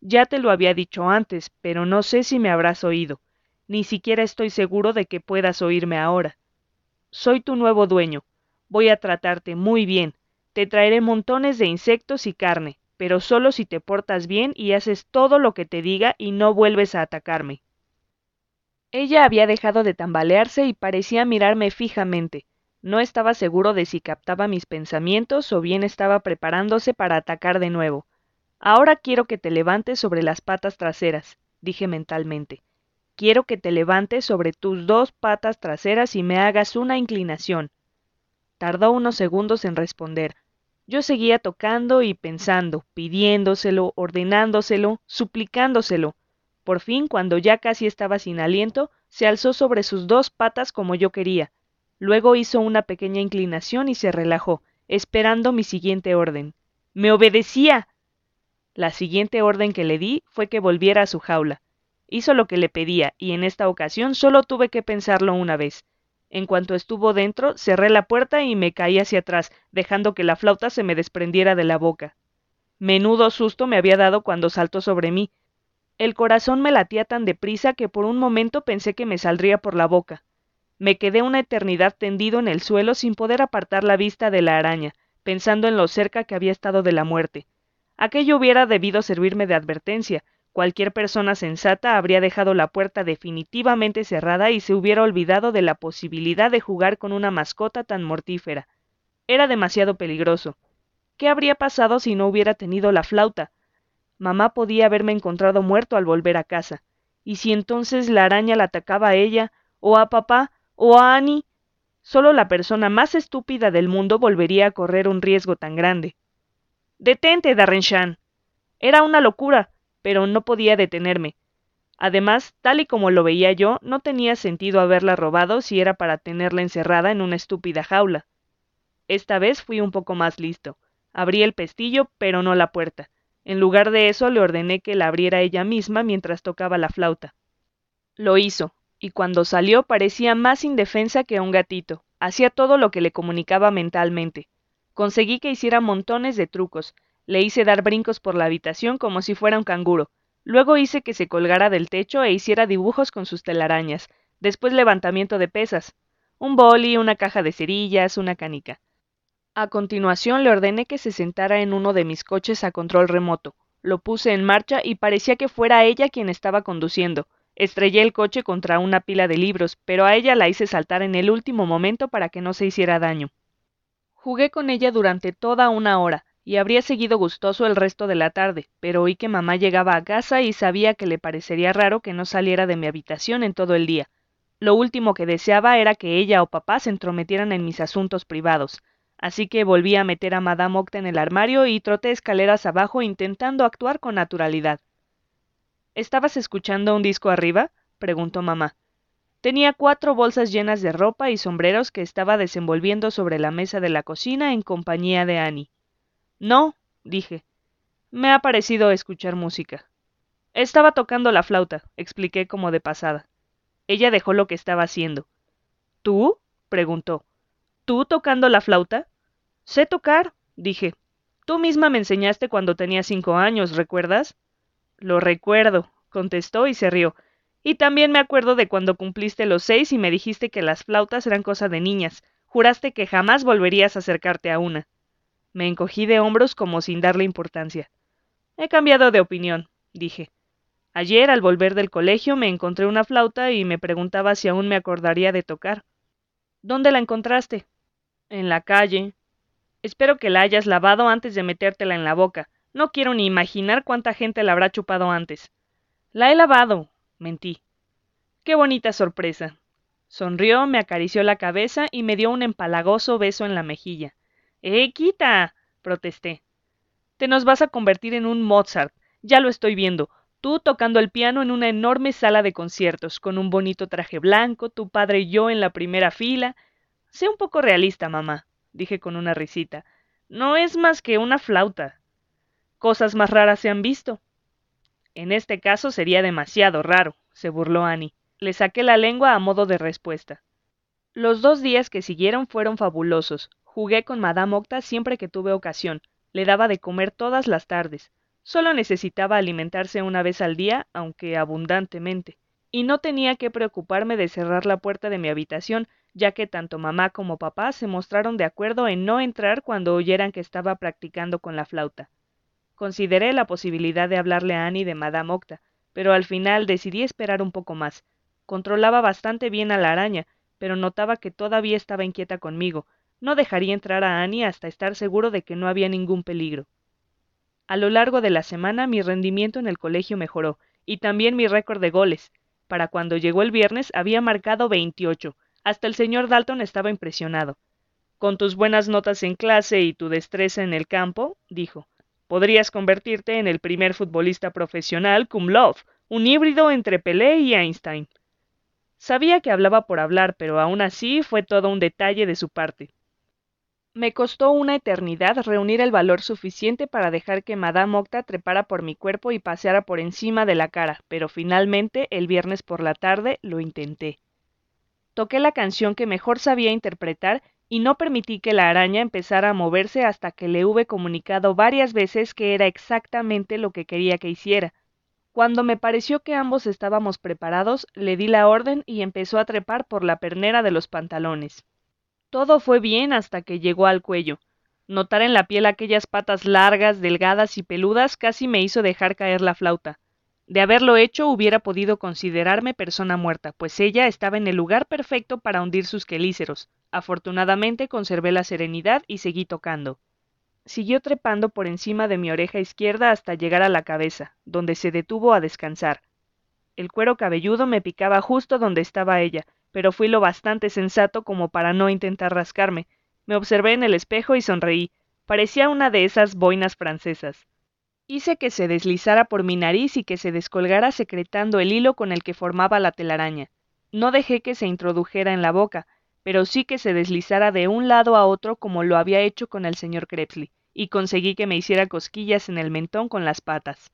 S2: Ya te lo había dicho antes, pero no sé si me habrás oído. Ni siquiera estoy seguro de que puedas oírme ahora. Soy tu nuevo dueño. Voy a tratarte muy bien. Te traeré montones de insectos y carne, pero solo si te portas bien y haces todo lo que te diga y no vuelves a atacarme. Ella había dejado de tambalearse y parecía mirarme fijamente. No estaba seguro de si captaba mis pensamientos o bien estaba preparándose para atacar de nuevo. Ahora quiero que te levantes sobre las patas traseras, dije mentalmente. Quiero que te levantes sobre tus dos patas traseras y me hagas una inclinación. Tardó unos segundos en responder. Yo seguía tocando y pensando, pidiéndoselo, ordenándoselo, suplicándoselo. Por fin, cuando ya casi estaba sin aliento, se alzó sobre sus dos patas como yo quería. Luego hizo una pequeña inclinación y se relajó, esperando mi siguiente orden. ¡Me obedecía! La siguiente orden que le di fue que volviera a su jaula. Hizo lo que le pedía, y en esta ocasión solo tuve que pensarlo una vez. En cuanto estuvo dentro, cerré la puerta y me caí hacia atrás, dejando que la flauta se me desprendiera de la boca. Menudo susto me había dado cuando saltó sobre mí. El corazón me latía tan deprisa que por un momento pensé que me saldría por la boca. Me quedé una eternidad tendido en el suelo sin poder apartar la vista de la araña, pensando en lo cerca que había estado de la muerte. Aquello hubiera debido servirme de advertencia, Cualquier persona sensata habría dejado la puerta definitivamente cerrada y se hubiera olvidado de la posibilidad de jugar con una mascota tan mortífera. Era demasiado peligroso. ¿Qué habría pasado si no hubiera tenido la flauta? Mamá podía haberme encontrado muerto al volver a casa. ¿Y si entonces la araña la atacaba a ella, o a papá, o a Annie? Solo la persona más estúpida del mundo volvería a correr un riesgo tan grande. Detente, Darrenshan. Era una locura pero no podía detenerme. Además, tal y como lo veía yo, no tenía sentido haberla robado si era para tenerla encerrada en una estúpida jaula. Esta vez fui un poco más listo. Abrí el pestillo, pero no la puerta. En lugar de eso, le ordené que la abriera ella misma mientras tocaba la flauta. Lo hizo, y cuando salió parecía más indefensa que un gatito. Hacía todo lo que le comunicaba mentalmente. Conseguí que hiciera montones de trucos, le hice dar brincos por la habitación como si fuera un canguro. Luego hice que se colgara del techo e hiciera dibujos con sus telarañas. Después levantamiento de pesas. Un boli, una caja de cerillas, una canica. A continuación le ordené que se sentara en uno de mis coches a control remoto. Lo puse en marcha y parecía que fuera ella quien estaba conduciendo. Estrellé el coche contra una pila de libros, pero a ella la hice saltar en el último momento para que no se hiciera daño. Jugué con ella durante toda una hora, y habría seguido gustoso el resto de la tarde, pero oí que mamá llegaba a casa y sabía que le parecería raro que no saliera de mi habitación en todo el día. Lo último que deseaba era que ella o papá se entrometieran en mis asuntos privados, así que volví a meter a Madame Octa en el armario y troté escaleras abajo intentando actuar con naturalidad. ¿Estabas escuchando un disco arriba? preguntó mamá. Tenía cuatro bolsas llenas de ropa y sombreros que estaba desenvolviendo sobre la mesa de la cocina en compañía de Annie. No, dije. Me ha parecido escuchar música. Estaba tocando la flauta, expliqué como de pasada. Ella dejó lo que estaba haciendo. ¿Tú? preguntó. ¿Tú tocando la flauta? Sé tocar, dije. Tú misma me enseñaste cuando tenía cinco años, ¿recuerdas? Lo recuerdo, contestó y se rió. Y también me acuerdo de cuando cumpliste los seis y me dijiste que las flautas eran cosa de niñas. Juraste que jamás volverías a acercarte a una. Me encogí de hombros como sin darle importancia. He cambiado de opinión, dije. Ayer, al volver del colegio, me encontré una flauta y me preguntaba si aún me acordaría de tocar. ¿Dónde la encontraste? En la calle. Espero que la hayas lavado antes de metértela en la boca. No quiero ni imaginar cuánta gente la habrá chupado antes. La he lavado, mentí. Qué bonita sorpresa. Sonrió, me acarició la cabeza y me dio un empalagoso beso en la mejilla. ¡Eh, quita! protesté. Te nos vas a convertir en un Mozart. Ya lo estoy viendo. Tú tocando el piano en una enorme sala de conciertos, con un bonito traje blanco, tu padre y yo en la primera fila. Sé un poco realista, mamá, dije con una risita. No es más que una flauta. Cosas más raras se han visto. En este caso sería demasiado raro, se burló Annie. Le saqué la lengua a modo de respuesta. Los dos días que siguieron fueron fabulosos. Jugué con Madame Octa siempre que tuve ocasión. Le daba de comer todas las tardes. Solo necesitaba alimentarse una vez al día, aunque abundantemente. Y no tenía que preocuparme de cerrar la puerta de mi habitación, ya que tanto mamá como papá se mostraron de acuerdo en no entrar cuando oyeran que estaba practicando con la flauta. Consideré la posibilidad de hablarle a Annie de Madame Octa, pero al final decidí esperar un poco más. Controlaba bastante bien a la araña, pero notaba que todavía estaba inquieta conmigo. No dejaría entrar a Annie hasta estar seguro de que no había ningún peligro. A lo largo de la semana mi rendimiento en el colegio mejoró, y también mi récord de goles. Para cuando llegó el viernes había marcado 28. Hasta el señor Dalton estaba impresionado. Con tus buenas notas en clase y tu destreza en el campo, dijo, podrías convertirte en el primer futbolista profesional cum laude, un híbrido entre Pelé y Einstein. Sabía que hablaba por hablar, pero aún así fue todo un detalle de su parte. Me costó una eternidad reunir el valor suficiente para dejar que Madame Octa trepara por mi cuerpo y paseara por encima de la cara, pero finalmente, el viernes por la tarde, lo intenté. Toqué la canción que mejor sabía interpretar y no permití que la araña empezara a moverse hasta que le hube comunicado varias veces que era exactamente lo que quería que hiciera. Cuando me pareció que ambos estábamos preparados, le di la orden y empezó a trepar por la pernera de los pantalones. Todo fue bien hasta que llegó al cuello. Notar en la piel aquellas patas largas, delgadas y peludas casi me hizo dejar caer la flauta. De haberlo hecho hubiera podido considerarme persona muerta, pues ella estaba en el lugar perfecto para hundir sus quelíceros. Afortunadamente conservé la serenidad y seguí tocando. Siguió trepando por encima de mi oreja izquierda hasta llegar a la cabeza, donde se detuvo a descansar. El cuero cabelludo me picaba justo donde estaba ella, pero fui lo bastante sensato como para no intentar rascarme. Me observé en el espejo y sonreí. Parecía una de esas boinas francesas. Hice que se deslizara por mi nariz y que se descolgara secretando el hilo con el que formaba la telaraña. No dejé que se introdujera en la boca, pero sí que se deslizara de un lado a otro como lo había hecho con el señor Krebsley, y conseguí que me hiciera cosquillas en el mentón con las patas.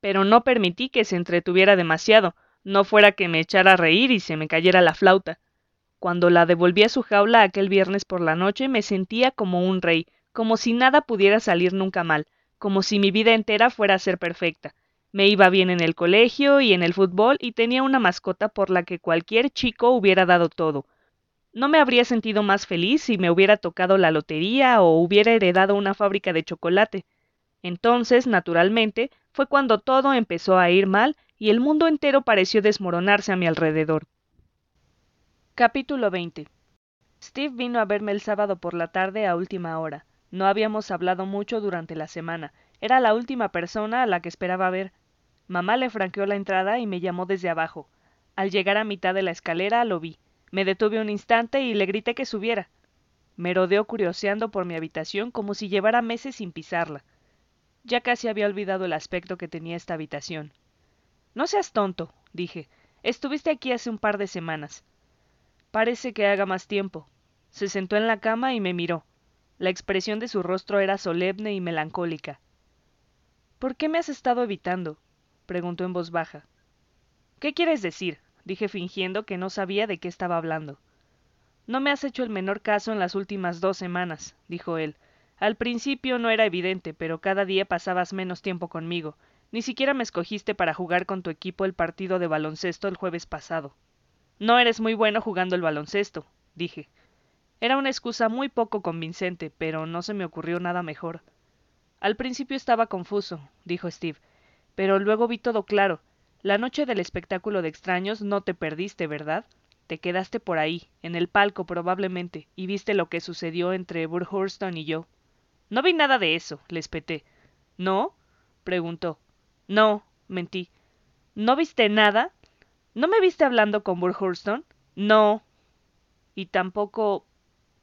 S2: Pero no permití que se entretuviera demasiado, no fuera que me echara a reír y se me cayera la flauta. Cuando la devolví a su jaula aquel viernes por la noche me sentía como un rey, como si nada pudiera salir nunca mal, como si mi vida entera fuera a ser perfecta. Me iba bien en el colegio y en el fútbol y tenía una mascota por la que cualquier chico hubiera dado todo. No me habría sentido más feliz si me hubiera tocado la lotería o hubiera heredado una fábrica de chocolate. Entonces, naturalmente, fue cuando todo empezó a ir mal y el mundo entero pareció desmoronarse a mi alrededor. Capítulo 20 Steve vino a verme el sábado por la tarde a última hora. No habíamos hablado mucho durante la semana. Era la última persona a la que esperaba ver. Mamá le franqueó la entrada y me llamó desde abajo. Al llegar a mitad de la escalera lo vi. Me detuve un instante y le grité que subiera. Me rodeó curioseando por mi habitación como si llevara meses sin pisarla. Ya casi había olvidado el aspecto que tenía esta habitación. No seas tonto, dije. Estuviste aquí hace un par de semanas. Parece que haga más tiempo. Se sentó en la cama y me miró. La expresión de su rostro era solemne y melancólica. ¿Por qué me has estado evitando? preguntó en voz baja. ¿Qué quieres decir? dije fingiendo que no sabía de qué estaba hablando. No me has hecho el menor caso en las últimas dos semanas, dijo él. Al principio no era evidente, pero cada día pasabas menos tiempo conmigo. Ni siquiera me escogiste para jugar con tu equipo el partido de baloncesto el jueves pasado. No eres muy bueno jugando el baloncesto, dije. Era una excusa muy poco convincente, pero no se me ocurrió nada mejor. Al principio estaba confuso, dijo Steve, pero luego vi todo claro. La noche del espectáculo de extraños no te perdiste, ¿verdad? Te quedaste por ahí, en el palco probablemente, y viste lo que sucedió entre Burhurston y yo. No vi nada de eso, le espeté. ¿No? preguntó. No, mentí. ¿No viste nada? ¿No me viste hablando con Burhurston? No. Y tampoco.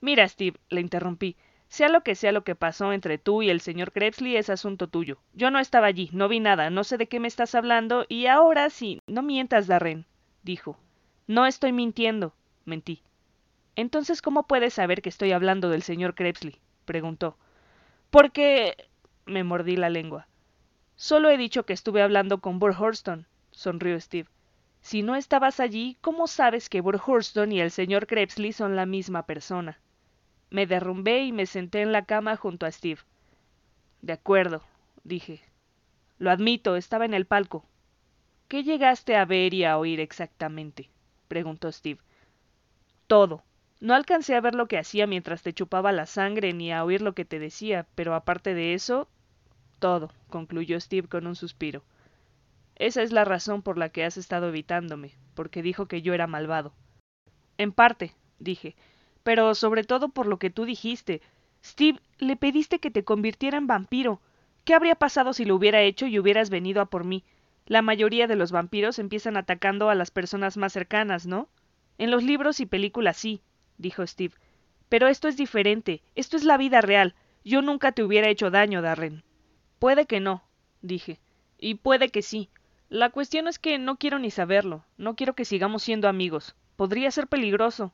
S2: Mira, Steve, le interrumpí, Sea lo que sea lo que pasó entre tú y el señor Krebsley es asunto tuyo. Yo no estaba allí, no vi nada, no sé de qué me estás hablando, y ahora sí, no mientas, Darren, dijo. No estoy mintiendo, mentí. Entonces, ¿cómo puedes saber que estoy hablando del señor Krebsley? preguntó. Porque. me mordí la lengua. Solo he dicho que estuve hablando con Burr Hurston, sonrió Steve. Si no estabas allí, ¿cómo sabes que Burr Hurston y el señor Krebsley son la misma persona? Me derrumbé y me senté en la cama junto a Steve. De acuerdo, dije. Lo admito, estaba en el palco. ¿Qué llegaste a ver y a oír exactamente? preguntó Steve. Todo. No alcancé a ver lo que hacía mientras te chupaba la sangre ni a oír lo que te decía, pero aparte de eso, todo, concluyó Steve con un suspiro. Esa es la razón por la que has estado evitándome, porque dijo que yo era malvado. En parte, dije, pero sobre todo por lo que tú dijiste. Steve, le pediste que te convirtiera en vampiro. ¿Qué habría pasado si lo hubiera hecho y hubieras venido a por mí? La mayoría de los vampiros empiezan atacando a las personas más cercanas, ¿no? En los libros y películas sí, dijo Steve. Pero esto es diferente. Esto es la vida real. Yo nunca te hubiera hecho daño, Darren. Puede que no, dije. Y puede que sí. La cuestión es que no quiero ni saberlo. No quiero que sigamos siendo amigos. Podría ser peligroso.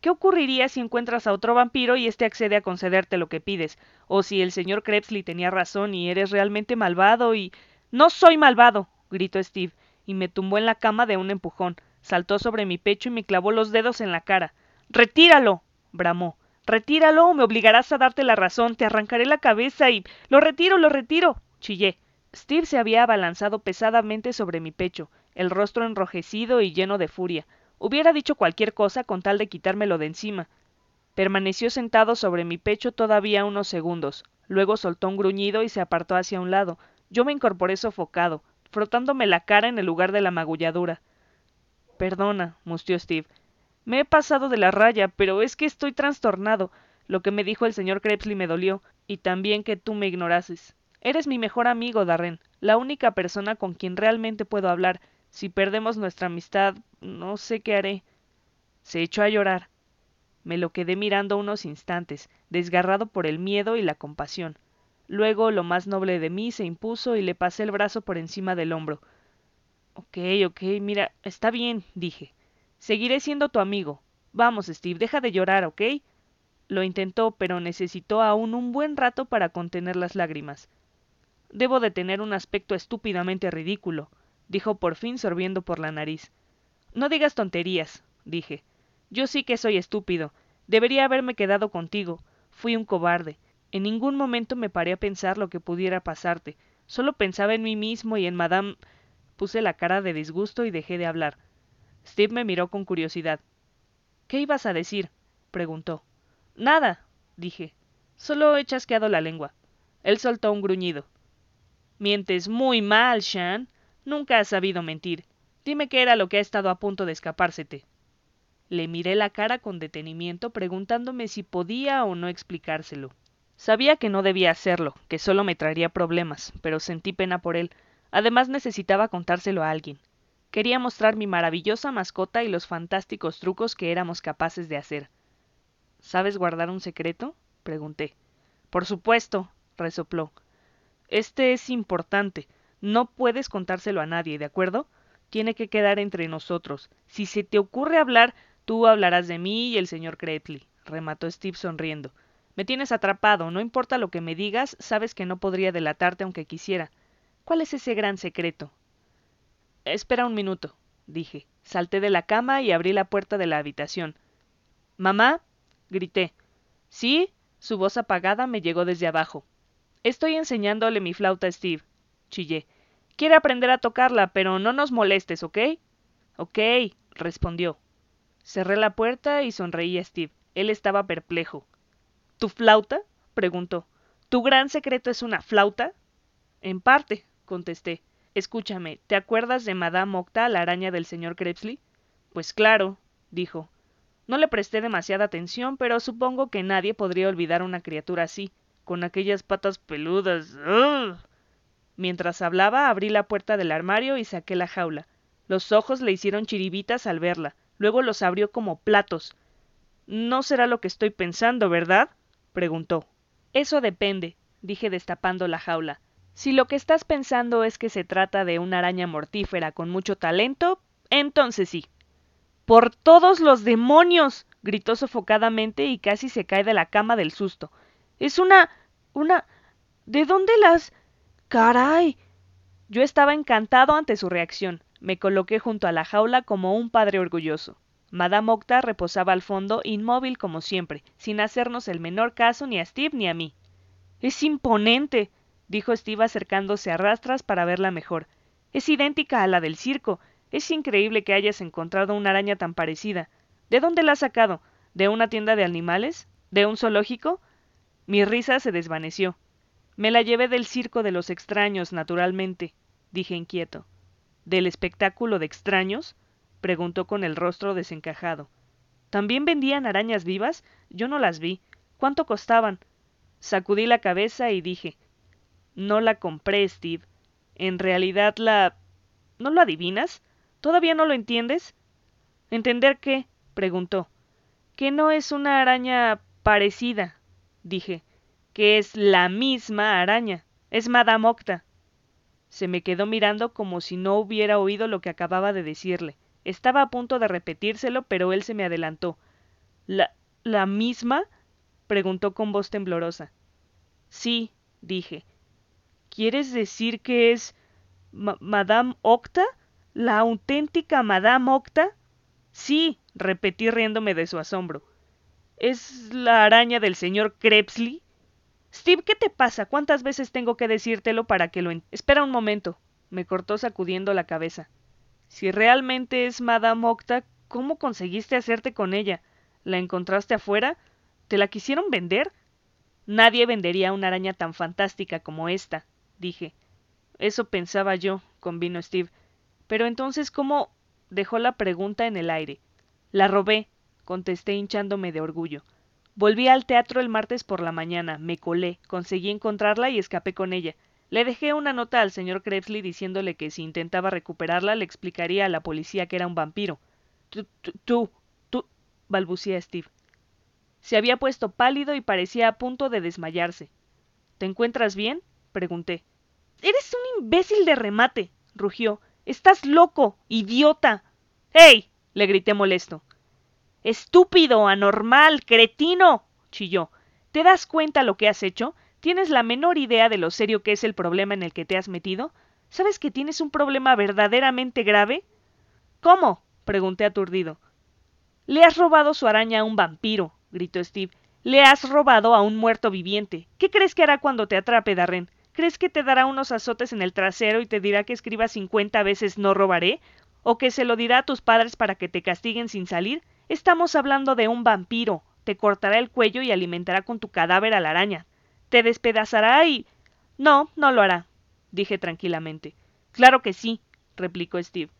S2: ¿Qué ocurriría si encuentras a otro vampiro y éste accede a concederte lo que pides? O si el señor Krebsley tenía razón y eres realmente malvado y. No soy malvado. gritó Steve, y me tumbó en la cama de un empujón, saltó sobre mi pecho y me clavó los dedos en la cara. Retíralo. bramó. Retíralo o me obligarás a darte la razón, te arrancaré la cabeza y. Lo retiro, lo retiro. chillé. Steve se había abalanzado pesadamente sobre mi pecho, el rostro enrojecido y lleno de furia. Hubiera dicho cualquier cosa con tal de quitármelo de encima. Permaneció sentado sobre mi pecho todavía unos segundos. Luego soltó un gruñido y se apartó hacia un lado. Yo me incorporé sofocado, frotándome la cara en el lugar de la magulladura. Perdona, mustió Steve. Me he pasado de la raya, pero es que estoy trastornado. Lo que me dijo el señor Krebsley me dolió, y también que tú me ignorases. Eres mi mejor amigo, Darren, la única persona con quien realmente puedo hablar, si perdemos nuestra amistad, no sé qué haré. Se echó a llorar. Me lo quedé mirando unos instantes, desgarrado por el miedo y la compasión. Luego lo más noble de mí se impuso y le pasé el brazo por encima del hombro. Ok, ok, mira, está bien, dije. Seguiré siendo tu amigo. Vamos, Steve, deja de llorar, ¿ok? Lo intentó, pero necesitó aún un buen rato para contener las lágrimas. Debo de tener un aspecto estúpidamente ridículo dijo por fin sorbiendo por la nariz. No digas tonterías, dije. Yo sí que soy estúpido. Debería haberme quedado contigo. Fui un cobarde. En ningún momento me paré a pensar lo que pudiera pasarte. Solo pensaba en mí mismo y en Madame. Puse la cara de disgusto y dejé de hablar. Steve me miró con curiosidad. ¿Qué ibas a decir? preguntó. Nada, dije. Solo he chasqueado la lengua. Él soltó un gruñido. Mientes muy mal, Shan. Nunca has sabido mentir. Dime qué era lo que ha estado a punto de escapársete. Le miré la cara con detenimiento, preguntándome si podía o no explicárselo. Sabía que no debía hacerlo, que solo me traería problemas, pero sentí pena por él. Además necesitaba contárselo a alguien. Quería mostrar mi maravillosa mascota y los fantásticos trucos que éramos capaces de hacer. ¿Sabes guardar un secreto? pregunté. Por supuesto, resopló. Este es importante. No puedes contárselo a nadie, ¿de acuerdo? Tiene que quedar entre nosotros. Si se te ocurre hablar, tú hablarás de mí y el señor Cretley, remató Steve sonriendo. Me tienes atrapado, no importa lo que me digas, sabes que no podría delatarte aunque quisiera. ¿Cuál es ese gran secreto? Espera un minuto, dije. Salté de la cama y abrí la puerta de la habitación. Mamá, grité. ¿Sí? Su voz apagada me llegó desde abajo. Estoy enseñándole mi flauta a Steve chillé. Quiere aprender a tocarla, pero no nos molestes, ¿ok? Ok, respondió. Cerré la puerta y sonreí a Steve. Él estaba perplejo. ¿Tu flauta? preguntó. ¿Tu gran secreto es una flauta? En parte, contesté. Escúchame, ¿te acuerdas de Madame Octa, la araña del señor Krebsley? Pues claro, dijo. No le presté demasiada atención, pero supongo que nadie podría olvidar una criatura así, con aquellas patas peludas. Mientras hablaba, abrí la puerta del armario y saqué la jaula. Los ojos le hicieron chiribitas al verla. Luego los abrió como platos. No será lo que estoy pensando, ¿verdad? preguntó. Eso depende, dije destapando la jaula. Si lo que estás pensando es que se trata de una araña mortífera con mucho talento, entonces sí. Por todos los demonios. gritó sofocadamente y casi se cae de la cama del susto. Es una. una. ¿De dónde las. Caray. Yo estaba encantado ante su reacción. Me coloqué junto a la jaula como un padre orgulloso. Madame Octa reposaba al fondo, inmóvil como siempre, sin hacernos el menor caso ni a Steve ni a mí. Es imponente, dijo Steve acercándose a rastras para verla mejor. Es idéntica a la del circo. Es increíble que hayas encontrado una araña tan parecida. ¿De dónde la has sacado? ¿De una tienda de animales? ¿De un zoológico? Mi risa se desvaneció. Me la llevé del circo de los extraños, naturalmente, dije inquieto. ¿Del espectáculo de extraños? preguntó con el rostro desencajado. ¿También vendían arañas vivas? Yo no las vi. ¿Cuánto costaban? Sacudí la cabeza y dije No la compré, Steve. En realidad la. ¿No lo adivinas? ¿Todavía no lo entiendes? ¿Entender qué? preguntó. Que no es una araña parecida, dije, que es la misma araña. Es Madame Octa. Se me quedó mirando como si no hubiera oído lo que acababa de decirle. Estaba a punto de repetírselo, pero él se me adelantó. ¿La. la misma? preguntó con voz temblorosa. Sí, dije. ¿Quieres decir que es. Madame Octa? ¿La auténtica Madame Octa? Sí, repetí riéndome de su asombro. ¿Es la araña del señor Krebsley? Steve, ¿qué te pasa? ¿Cuántas veces tengo que decírtelo para que lo... Espera un momento. me cortó sacudiendo la cabeza. Si realmente es Madame Octa, ¿cómo conseguiste hacerte con ella? ¿La encontraste afuera? ¿Te la quisieron vender? Nadie vendería una araña tan fantástica como esta, dije. Eso pensaba yo, convino Steve. Pero entonces, ¿cómo? dejó la pregunta en el aire. La robé, contesté hinchándome de orgullo. Volví al teatro el martes por la mañana, me colé, conseguí encontrarla y escapé con ella. Le dejé una nota al señor Krebsley diciéndole que si intentaba recuperarla le explicaría a la policía que era un vampiro. Tú, tú, tú, balbucía Steve. Se había puesto pálido y parecía a punto de desmayarse. ¿Te encuentras bien? pregunté. Eres un imbécil de remate, rugió. Estás loco, idiota. ¡Ey! le grité molesto. Estúpido, anormal, cretino. chilló. ¿Te das cuenta lo que has hecho? ¿Tienes la menor idea de lo serio que es el problema en el que te has metido? ¿Sabes que tienes un problema verdaderamente grave? ¿Cómo? pregunté aturdido. Le has robado su araña a un vampiro, gritó Steve. Le has robado a un muerto viviente. ¿Qué crees que hará cuando te atrape, Darren? ¿Crees que te dará unos azotes en el trasero y te dirá que escribas cincuenta veces no robaré? ¿O que se lo dirá a tus padres para que te castiguen sin salir? Estamos hablando de un vampiro. Te cortará el cuello y alimentará con tu cadáver a la araña. Te despedazará y. No, no lo hará, dije tranquilamente. Claro que sí, replicó Steve.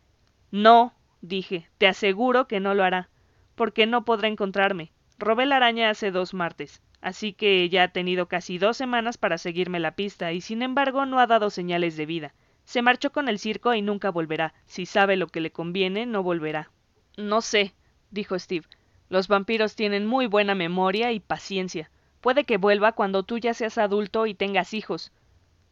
S2: No, dije, te aseguro que no lo hará, porque no podrá encontrarme. Robé la araña hace dos martes, así que ya ha tenido casi dos semanas para seguirme la pista y sin embargo no ha dado señales de vida. Se marchó con el circo y nunca volverá. Si sabe lo que le conviene, no volverá. No sé, dijo Steve. Los vampiros tienen muy buena memoria y paciencia. Puede que vuelva cuando tú ya seas adulto y tengas hijos.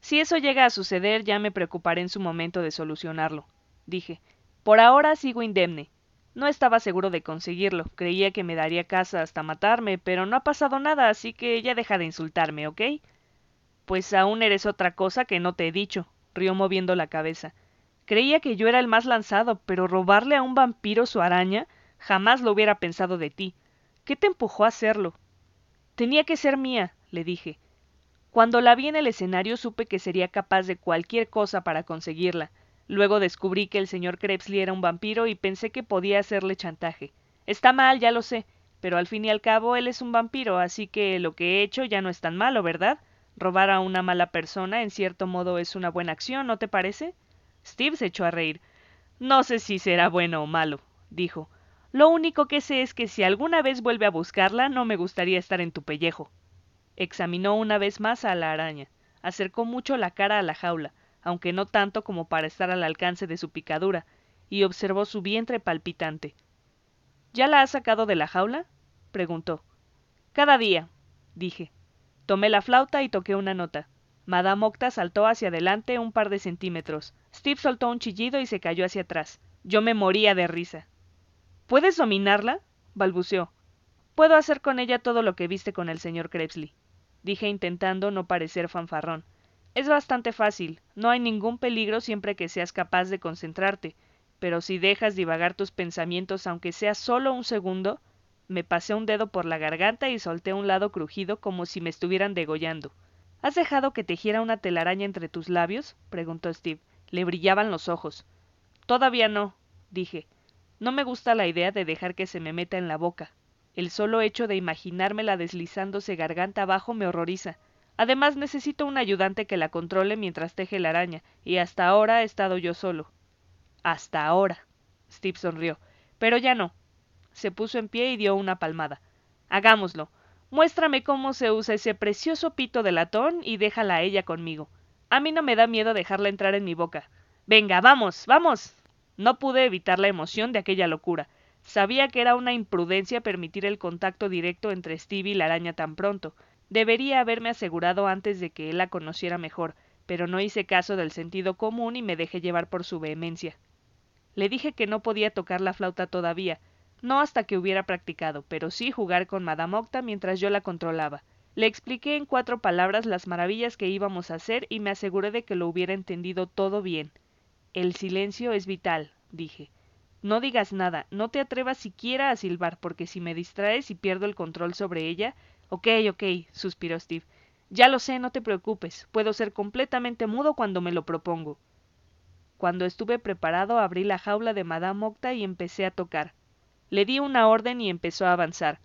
S2: Si eso llega a suceder, ya me preocuparé en su momento de solucionarlo, dije. Por ahora sigo indemne. No estaba seguro de conseguirlo. Creía que me daría casa hasta matarme, pero no ha pasado nada, así que ya deja de insultarme, ¿ok? Pues aún eres otra cosa que no te he dicho, rió moviendo la cabeza. Creía que yo era el más lanzado, pero robarle a un vampiro su araña jamás lo hubiera pensado de ti. ¿Qué te empujó a hacerlo? Tenía que ser mía, le dije. Cuando la vi en el escenario supe que sería capaz de cualquier cosa para conseguirla. Luego descubrí que el señor Krebsley era un vampiro y pensé que podía hacerle chantaje. Está mal, ya lo sé, pero al fin y al cabo él es un vampiro, así que lo que he hecho ya no es tan malo, ¿verdad? Robar a una mala persona en cierto modo es una buena acción, ¿no te parece? Steve se echó a reír. No sé si será bueno o malo, dijo. Lo único que sé es que si alguna vez vuelve a buscarla, no me gustaría estar en tu pellejo. Examinó una vez más a la araña. Acercó mucho la cara a la jaula, aunque no tanto como para estar al alcance de su picadura, y observó su vientre palpitante. ¿Ya la has sacado de la jaula? preguntó. Cada día, dije. Tomé la flauta y toqué una nota. Madame Octa saltó hacia adelante un par de centímetros. Steve soltó un chillido y se cayó hacia atrás. Yo me moría de risa. ¿Puedes dominarla? balbuceó. Puedo hacer con ella todo lo que viste con el señor Krebsley, dije intentando no parecer fanfarrón. Es bastante fácil, no hay ningún peligro siempre que seas capaz de concentrarte, pero si dejas divagar tus pensamientos aunque sea solo un segundo, me pasé un dedo por la garganta y solté un lado crujido como si me estuvieran degollando. ¿Has dejado que tejiera una telaraña entre tus labios? preguntó Steve. Le brillaban los ojos. Todavía no, dije. No me gusta la idea de dejar que se me meta en la boca. El solo hecho de imaginármela deslizándose garganta abajo me horroriza. Además necesito un ayudante que la controle mientras teje la araña, y hasta ahora he estado yo solo. Hasta ahora. Steve sonrió. Pero ya no. Se puso en pie y dio una palmada. Hagámoslo. Muéstrame cómo se usa ese precioso pito de latón y déjala a ella conmigo. A mí no me da miedo dejarla entrar en mi boca. Venga, vamos, vamos. No pude evitar la emoción de aquella locura. Sabía que era una imprudencia permitir el contacto directo entre Steve y la araña tan pronto. Debería haberme asegurado antes de que él la conociera mejor, pero no hice caso del sentido común y me dejé llevar por su vehemencia. Le dije que no podía tocar la flauta todavía, no hasta que hubiera practicado, pero sí jugar con Madame Octa mientras yo la controlaba. Le expliqué en cuatro palabras las maravillas que íbamos a hacer y me aseguré de que lo hubiera entendido todo bien. El silencio es vital, dije. No digas nada, no te atrevas siquiera a silbar, porque si me distraes y pierdo el control sobre ella. Ok, ok, suspiró Steve. Ya lo sé, no te preocupes. Puedo ser completamente mudo cuando me lo propongo. Cuando estuve preparado abrí la jaula de Madame Octa y empecé a tocar. Le di una orden y empezó a avanzar.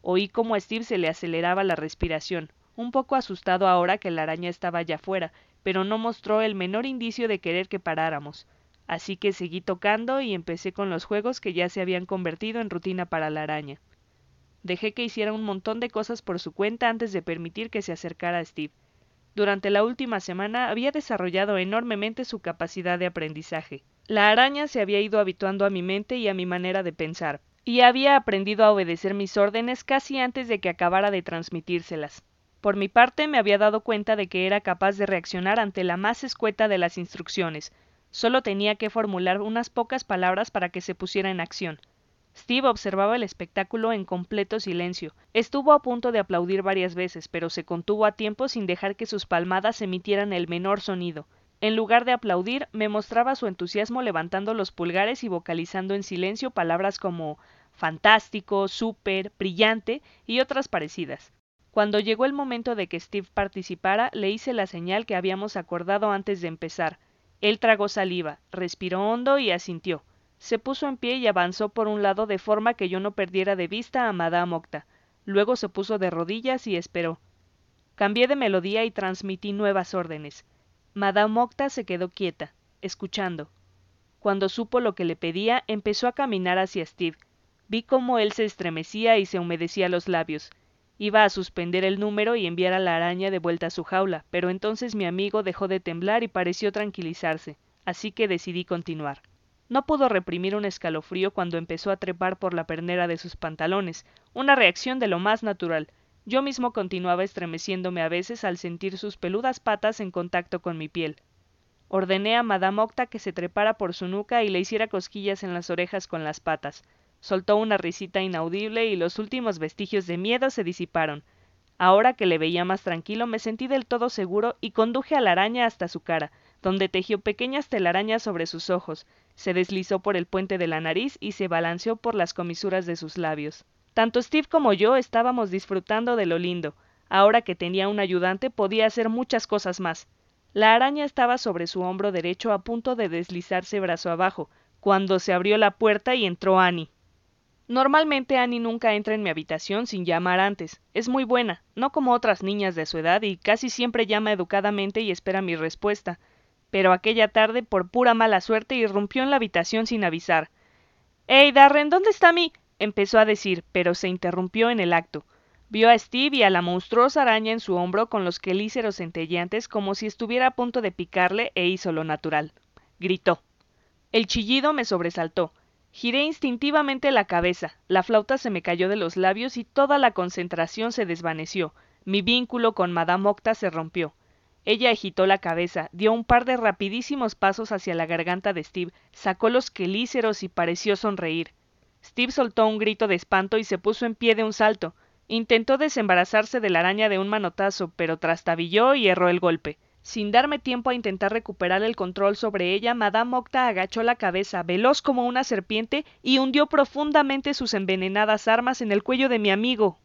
S2: Oí cómo a Steve se le aceleraba la respiración, un poco asustado ahora que la araña estaba ya fuera, pero no mostró el menor indicio de querer que paráramos. Así que seguí tocando y empecé con los juegos que ya se habían convertido en rutina para la araña. Dejé que hiciera un montón de cosas por su cuenta antes de permitir que se acercara a Steve. Durante la última semana había desarrollado enormemente su capacidad de aprendizaje. La araña se había ido habituando a mi mente y a mi manera de pensar, y había aprendido a obedecer mis órdenes casi antes de que acabara de transmitírselas. Por mi parte me había dado cuenta de que era capaz de reaccionar ante la más escueta de las instrucciones. Solo tenía que formular unas pocas palabras para que se pusiera en acción. Steve observaba el espectáculo en completo silencio. Estuvo a punto de aplaudir varias veces, pero se contuvo a tiempo sin dejar que sus palmadas emitieran el menor sonido. En lugar de aplaudir, me mostraba su entusiasmo levantando los pulgares y vocalizando en silencio palabras como fantástico, súper, brillante y otras parecidas. Cuando llegó el momento de que Steve participara, le hice la señal que habíamos acordado antes de empezar. Él tragó saliva, respiró hondo y asintió. Se puso en pie y avanzó por un lado de forma que yo no perdiera de vista a Madame Octa. Luego se puso de rodillas y esperó. Cambié de melodía y transmití nuevas órdenes. Madame Octa se quedó quieta, escuchando. Cuando supo lo que le pedía, empezó a caminar hacia Steve. Vi cómo él se estremecía y se humedecía los labios. Iba a suspender el número y enviar a la araña de vuelta a su jaula, pero entonces mi amigo dejó de temblar y pareció tranquilizarse, así que decidí continuar. No pudo reprimir un escalofrío cuando empezó a trepar por la pernera de sus pantalones, una reacción de lo más natural, yo mismo continuaba estremeciéndome a veces al sentir sus peludas patas en contacto con mi piel. Ordené a Madame Octa que se trepara por su nuca y le hiciera cosquillas en las orejas con las patas. Soltó una risita inaudible y los últimos vestigios de miedo se disiparon. Ahora que le veía más tranquilo me sentí del todo seguro y conduje a la araña hasta su cara, donde tejió pequeñas telarañas sobre sus ojos, se deslizó por el puente de la nariz y se balanceó por las comisuras de sus labios. Tanto Steve como yo estábamos disfrutando de lo lindo. Ahora que tenía un ayudante podía hacer muchas cosas más. La araña estaba sobre su hombro derecho a punto de deslizarse brazo abajo, cuando se abrió la puerta y entró Annie. Normalmente Annie nunca entra en mi habitación sin llamar antes. Es muy buena, no como otras niñas de su edad, y casi siempre llama educadamente y espera mi respuesta. Pero aquella tarde, por pura mala suerte, irrumpió en la habitación sin avisar. ¡Ey, Darren! ¿Dónde está mi? empezó a decir, pero se interrumpió en el acto. Vio a Steve y a la monstruosa araña en su hombro con los quelíceros centelleantes como si estuviera a punto de picarle e hizo lo natural. Gritó. El chillido me sobresaltó. Giré instintivamente la cabeza, la flauta se me cayó de los labios y toda la concentración se desvaneció. Mi vínculo con Madame Octa se rompió. Ella agitó la cabeza, dio un par de rapidísimos pasos hacia la garganta de Steve, sacó los quelíceros y pareció sonreír. Steve soltó un grito de espanto y se puso en pie de un salto. Intentó desembarazarse de la araña de un manotazo, pero trastabilló y erró el golpe. Sin darme tiempo a intentar recuperar el control sobre ella, Madame Octa agachó la cabeza, veloz como una serpiente, y hundió profundamente sus envenenadas armas en el cuello de mi amigo.